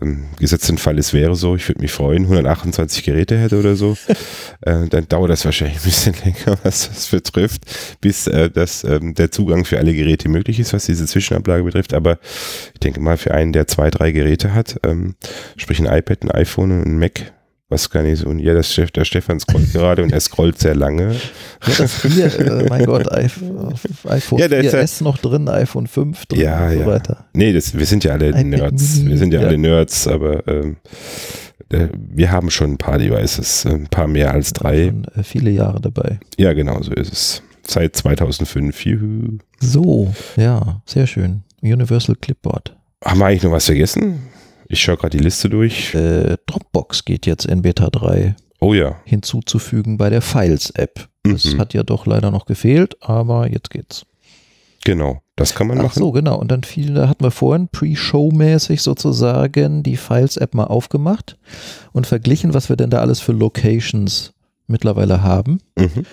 ähm, gesetzt Fall, es wäre so, ich würde mich freuen, 128 Geräte hätte oder so, äh, dann dauert das wahrscheinlich ein bisschen länger, was das betrifft, bis äh, das, ähm, der Zugang für alle Geräte möglich ist, was diese Zwischenablage betrifft. Aber ich denke mal, für einen, der zwei, drei Geräte hat, ähm, sprich ein iPad, ein iPhone und ein Mac, was kann ich so, und ja, das, Steff- der Stefan scrollt gerade und er scrollt sehr lange. Ja, das hier, äh, mein Gott, iPhone, iPhone Ja, der ist 4S noch drin, iPhone 5 drin Ja, und so ja. weiter. Nee, das, wir sind ja alle iPad Nerds. Mini, Wir sind ja, alle Nerds, aber ähm, äh, wir haben schon ein paar Devices, ein paar mehr als drei. Schon äh, viele Jahre dabei. Ja, genau, so ist es. Seit 2005. Juhu. So, ja, sehr schön. Universal Clipboard. Haben wir eigentlich noch was vergessen? Ich schaue gerade die Liste durch. Äh, Dropbox geht jetzt in Beta 3 Oh ja. hinzuzufügen bei der Files-App. Das Mhm. hat ja doch leider noch gefehlt, aber jetzt geht's. Genau. Das kann man Ach machen. so, genau. Und dann viel, da hatten wir vorhin Pre-Show-mäßig sozusagen die Files-App mal aufgemacht und verglichen, was wir denn da alles für Locations mittlerweile haben. Mhm.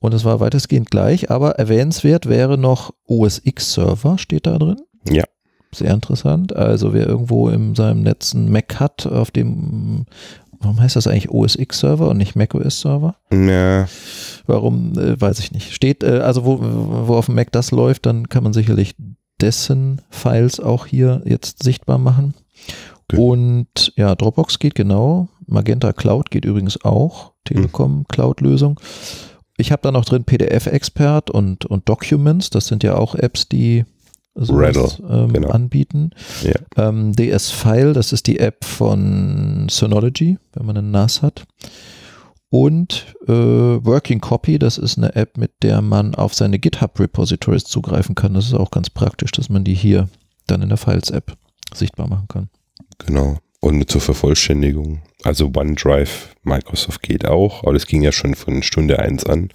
Und es war weitestgehend gleich, aber erwähnenswert wäre noch OS X-Server, steht da drin. Ja. Sehr interessant. Also wer irgendwo in seinem Netz einen Mac hat, auf dem, warum heißt das eigentlich OS X-Server und nicht macOS-Server? Ja, Warum, äh, weiß ich nicht. Steht, äh, also wo, wo auf dem Mac das läuft, dann kann man sicherlich dessen Files auch hier jetzt sichtbar machen. Okay. Und ja, Dropbox geht genau. Magenta Cloud geht übrigens auch. Telekom Cloud-Lösung. Ich habe da noch drin PDF-Expert und, und Documents. Das sind ja auch Apps, die sowas, ähm, genau. anbieten. Ja. Ähm, DS File, das ist die App von Synology, wenn man einen NAS hat. Und äh, Working Copy, das ist eine App, mit der man auf seine GitHub-Repositories zugreifen kann. Das ist auch ganz praktisch, dass man die hier dann in der Files-App sichtbar machen kann. genau. Und zur Vervollständigung. Also OneDrive, Microsoft geht auch, aber das ging ja schon von Stunde 1 an.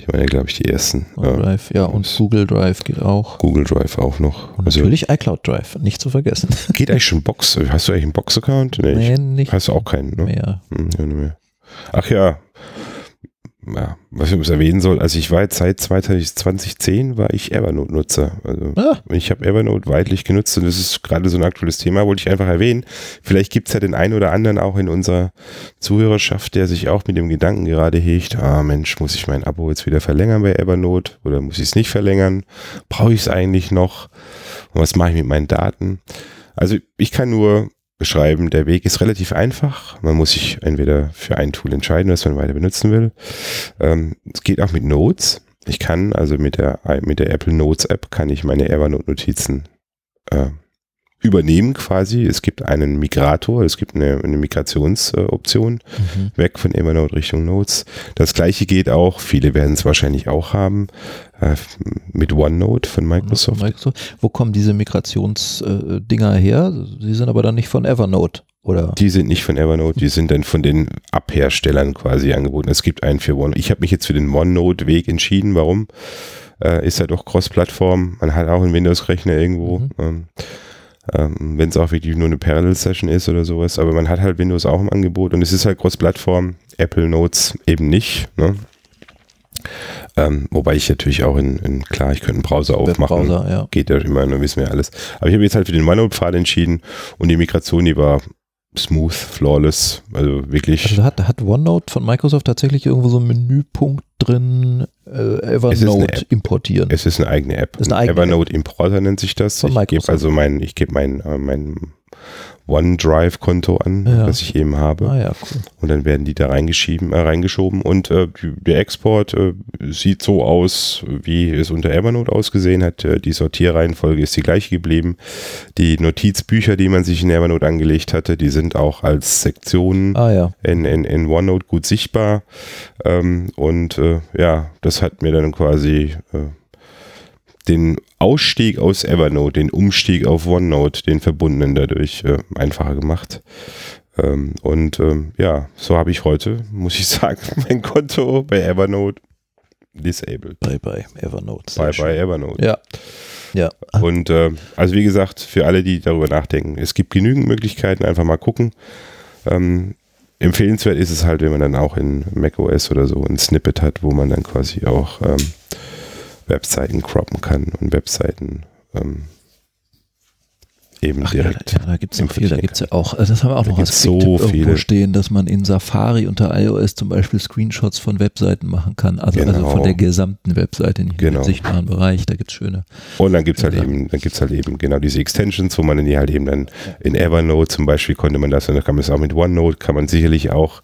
Die waren ja, glaube ich, die ersten. OneDrive, ja, und Google Drive geht auch. Google Drive auch noch. Und Also natürlich iCloud Drive, nicht zu vergessen. geht eigentlich schon Box. Hast du eigentlich einen Box-Account? Nee, nee, ich, nicht hast du auch keinen, ne? mehr. Hm, ja, nicht mehr. Ach ja. Ja. Was ich erwähnen soll, also ich war jetzt seit 2010 war ich Evernote-Nutzer. Also Ah, ich habe Evernote weitlich genutzt und das ist gerade so ein aktuelles Thema, wollte ich einfach erwähnen. Vielleicht gibt es ja den einen oder anderen auch in unserer Zuhörerschaft, der sich auch mit dem Gedanken gerade hegt, ah Mensch, muss ich mein Abo jetzt wieder verlängern bei Evernote oder muss ich es nicht verlängern? Brauche ich es eigentlich noch? Und was mache ich mit meinen Daten? Also ich kann nur beschreiben, der Weg ist relativ einfach. Man muss sich entweder für ein Tool entscheiden, das man weiter benutzen will. Ähm, es geht auch mit Notes. Ich kann also mit der, mit der Apple Notes App kann ich meine Evernote Notizen äh, übernehmen quasi. Es gibt einen Migrator, es gibt eine, eine Migrationsoption mhm. weg von Evernote Richtung Notes. Das gleiche geht auch, viele werden es wahrscheinlich auch haben, äh, mit OneNote von Microsoft. Microsoft. Wo kommen diese Migrationsdinger äh, her? Sie sind aber dann nicht von Evernote. Oder? Die sind nicht von Evernote, die sind dann von den Abherstellern quasi angeboten. Es gibt einen für OneNote. Ich habe mich jetzt für den OneNote-Weg entschieden. Warum? Äh, ist ja doch Cross-Plattform. Man hat auch einen Windows-Rechner irgendwo. Mhm. Ähm, ähm, wenn es auch wirklich nur eine Parallel-Session ist oder sowas. Aber man hat halt Windows auch im Angebot und es ist halt Cross-Plattform, Apple Notes eben nicht. Ne? Ähm, wobei ich natürlich auch in, in, klar, ich könnte einen Browser aufmachen. Ja. Geht ja immer, dann wissen wir alles. Aber ich habe jetzt halt für den OneNote-Pfad entschieden und die Migration, die war smooth, flawless, also wirklich. Also hat, hat OneNote von Microsoft tatsächlich irgendwo so einen Menüpunkt drin, äh, Evernote importieren. Es ist eine eigene App. Eine eigene Evernote Importer nennt sich das. Von ich gebe also mein, ich gebe mein, äh, mein OneDrive-Konto an, ja. das ich eben habe. Ah, ja, cool. Und dann werden die da reingeschieben, äh, reingeschoben und äh, der Export äh, sieht so aus, wie es unter Evernote ausgesehen hat. Äh, die Sortierreihenfolge ist die gleiche geblieben. Die Notizbücher, die man sich in Evernote angelegt hatte, die sind auch als Sektionen ah, ja. in, in, in OneNote gut sichtbar. Ähm, und äh, ja, das hat mir dann quasi äh, den Ausstieg aus Evernote, den Umstieg auf OneNote, den verbundenen dadurch äh, einfacher gemacht. Ähm, und ähm, ja, so habe ich heute, muss ich sagen, mein Konto bei Evernote disabled. Bye bye Evernote. Bye bye Evernote. Ja. Ja. Und äh, also wie gesagt, für alle, die darüber nachdenken, es gibt genügend Möglichkeiten, einfach mal gucken. Ähm, empfehlenswert ist es halt, wenn man dann auch in macOS oder so ein Snippet hat, wo man dann quasi auch ähm, Webseiten croppen kann und Webseiten ähm, eben Ach direkt. Ja, da, ja, da gibt es noch viel, da gibt es ja auch, also das haben wir auch da noch als so irgendwo stehen, dass man in Safari unter iOS zum Beispiel Screenshots von Webseiten machen kann, also, genau. also von der gesamten Webseite, nicht genau. sichtbaren Bereich, da gibt es schöne. Und dann gibt es halt eben, dann gibt halt eben genau diese Extensions, wo man die halt eben dann in Evernote zum Beispiel konnte man das, und da kann man es auch mit OneNote, kann man sicherlich auch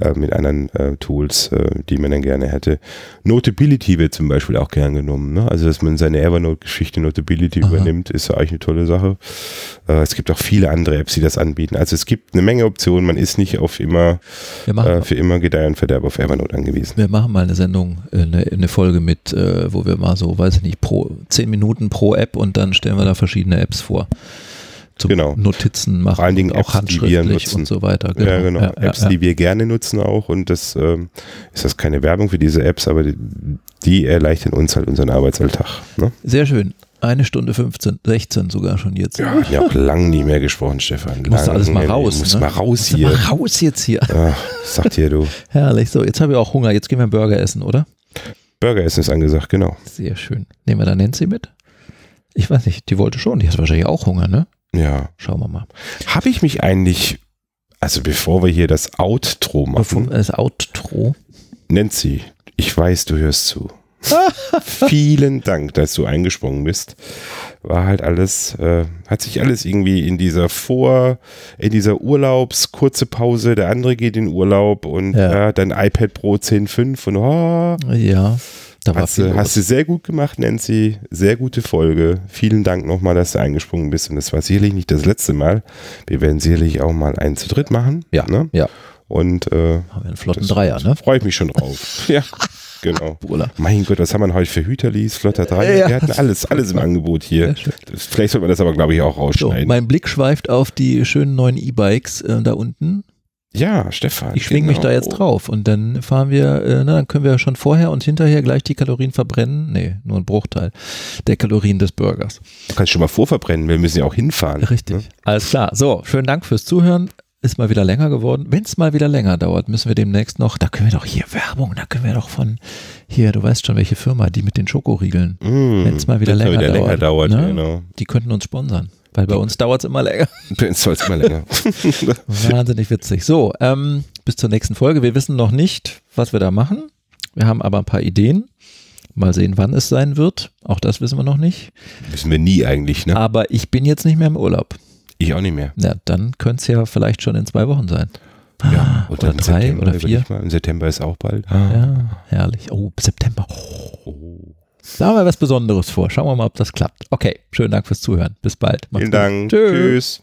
äh, mit anderen äh, Tools, äh, die man dann gerne hätte. Notability wird zum Beispiel auch gern genommen, ne? also dass man seine Evernote-Geschichte Notability Aha. übernimmt, ist ja eigentlich eine tolle Sache. Äh, es gibt auch viele andere Apps, die das anbieten. Also es gibt eine Menge Optionen. Man ist nicht auf immer äh, für immer Gedeih und Verderb auf Evernote angewiesen. Wir machen mal eine Sendung, äh, eine, eine Folge mit, äh, wo wir mal so, weiß ich nicht, pro zehn Minuten pro App und dann stellen wir da verschiedene Apps vor zum genau. Notizen machen. Vor allen Dingen auch handschriftlich und so weiter. Genau. Ja, genau. Ja, Apps, ja, die wir gerne nutzen auch und das ähm, ist das keine Werbung für diese Apps, aber die, die erleichtern uns halt unseren Arbeitsalltag. Ne? Sehr schön. Eine Stunde 15, 16 sogar schon jetzt. Ja, ich habe lang nie mehr gesprochen, Stefan. Du musst alles mal raus. Muss ne? mal raus hier. Mal raus jetzt hier. Ach, sagt hier du. Herrlich. So, jetzt habe ich auch Hunger. Jetzt gehen wir Burger essen, oder? Burger essen ist angesagt, genau. Sehr schön. Nehmen wir da Nancy mit? Ich weiß nicht, die wollte schon. Die hat wahrscheinlich auch Hunger, ne? Ja. Schauen wir mal. Habe ich mich eigentlich, also bevor wir hier das Outro machen. Das Outro? Nancy, ich weiß, du hörst zu. Vielen Dank, dass du eingesprungen bist. War halt alles, äh, hat sich alles irgendwie in dieser Vor, in dieser Urlaubs, kurze Pause, der andere geht in Urlaub und ja. ja dann iPad Pro 10.5 und oh, ja. Da war hast, du, hast du sehr gut gemacht, Nancy. Sehr gute Folge. Vielen Dank nochmal, dass du eingesprungen bist. Und das war sicherlich nicht das letzte Mal. Wir werden sicherlich auch mal einen zu dritt machen. Ja. Ne? ja. Und äh, haben wir einen flotten Dreier, ne? Freue ich mich schon drauf. ja. Genau. Mein Gott, was haben wir heute für Hüterlis, Flotter 3? Ja. Wir hatten alles, alles im Angebot hier. Vielleicht sollte man das aber, glaube ich, auch rausschneiden. So, mein Blick schweift auf die schönen neuen E-Bikes äh, da unten. Ja, Stefan. Ich schwinge genau. mich da jetzt drauf und dann fahren wir, äh, na, dann können wir schon vorher und hinterher gleich die Kalorien verbrennen. Nee, nur ein Bruchteil der Kalorien des Burgers. Du kannst schon mal vorverbrennen, wir müssen ja auch hinfahren. Richtig. Ne? Alles klar. So, schönen Dank fürs Zuhören ist mal wieder länger geworden. Wenn es mal wieder länger dauert, müssen wir demnächst noch, da können wir doch hier Werbung, da können wir doch von hier, du weißt schon, welche Firma, die mit den Schokoriegel. Mm, Wenn es mal wieder, länger, wieder dauert, länger dauert, ne? genau. die könnten uns sponsern. Weil bei uns dauert es immer länger. Bei uns dauert es immer länger. Wahnsinnig witzig. So, ähm, bis zur nächsten Folge. Wir wissen noch nicht, was wir da machen. Wir haben aber ein paar Ideen. Mal sehen, wann es sein wird. Auch das wissen wir noch nicht. Wissen wir nie eigentlich, ne? Aber ich bin jetzt nicht mehr im Urlaub. Ich auch nicht mehr. Ja, dann könnte es ja vielleicht schon in zwei Wochen sein. Ja, und Oder dann drei September, oder vier. Mal, Im September ist auch bald. Ja, herrlich. Oh, September. Oh. Da haben wir was Besonderes vor. Schauen wir mal, ob das klappt. Okay, schönen Dank fürs Zuhören. Bis bald. Macht's Vielen gut. Dank. Tschö. Tschüss.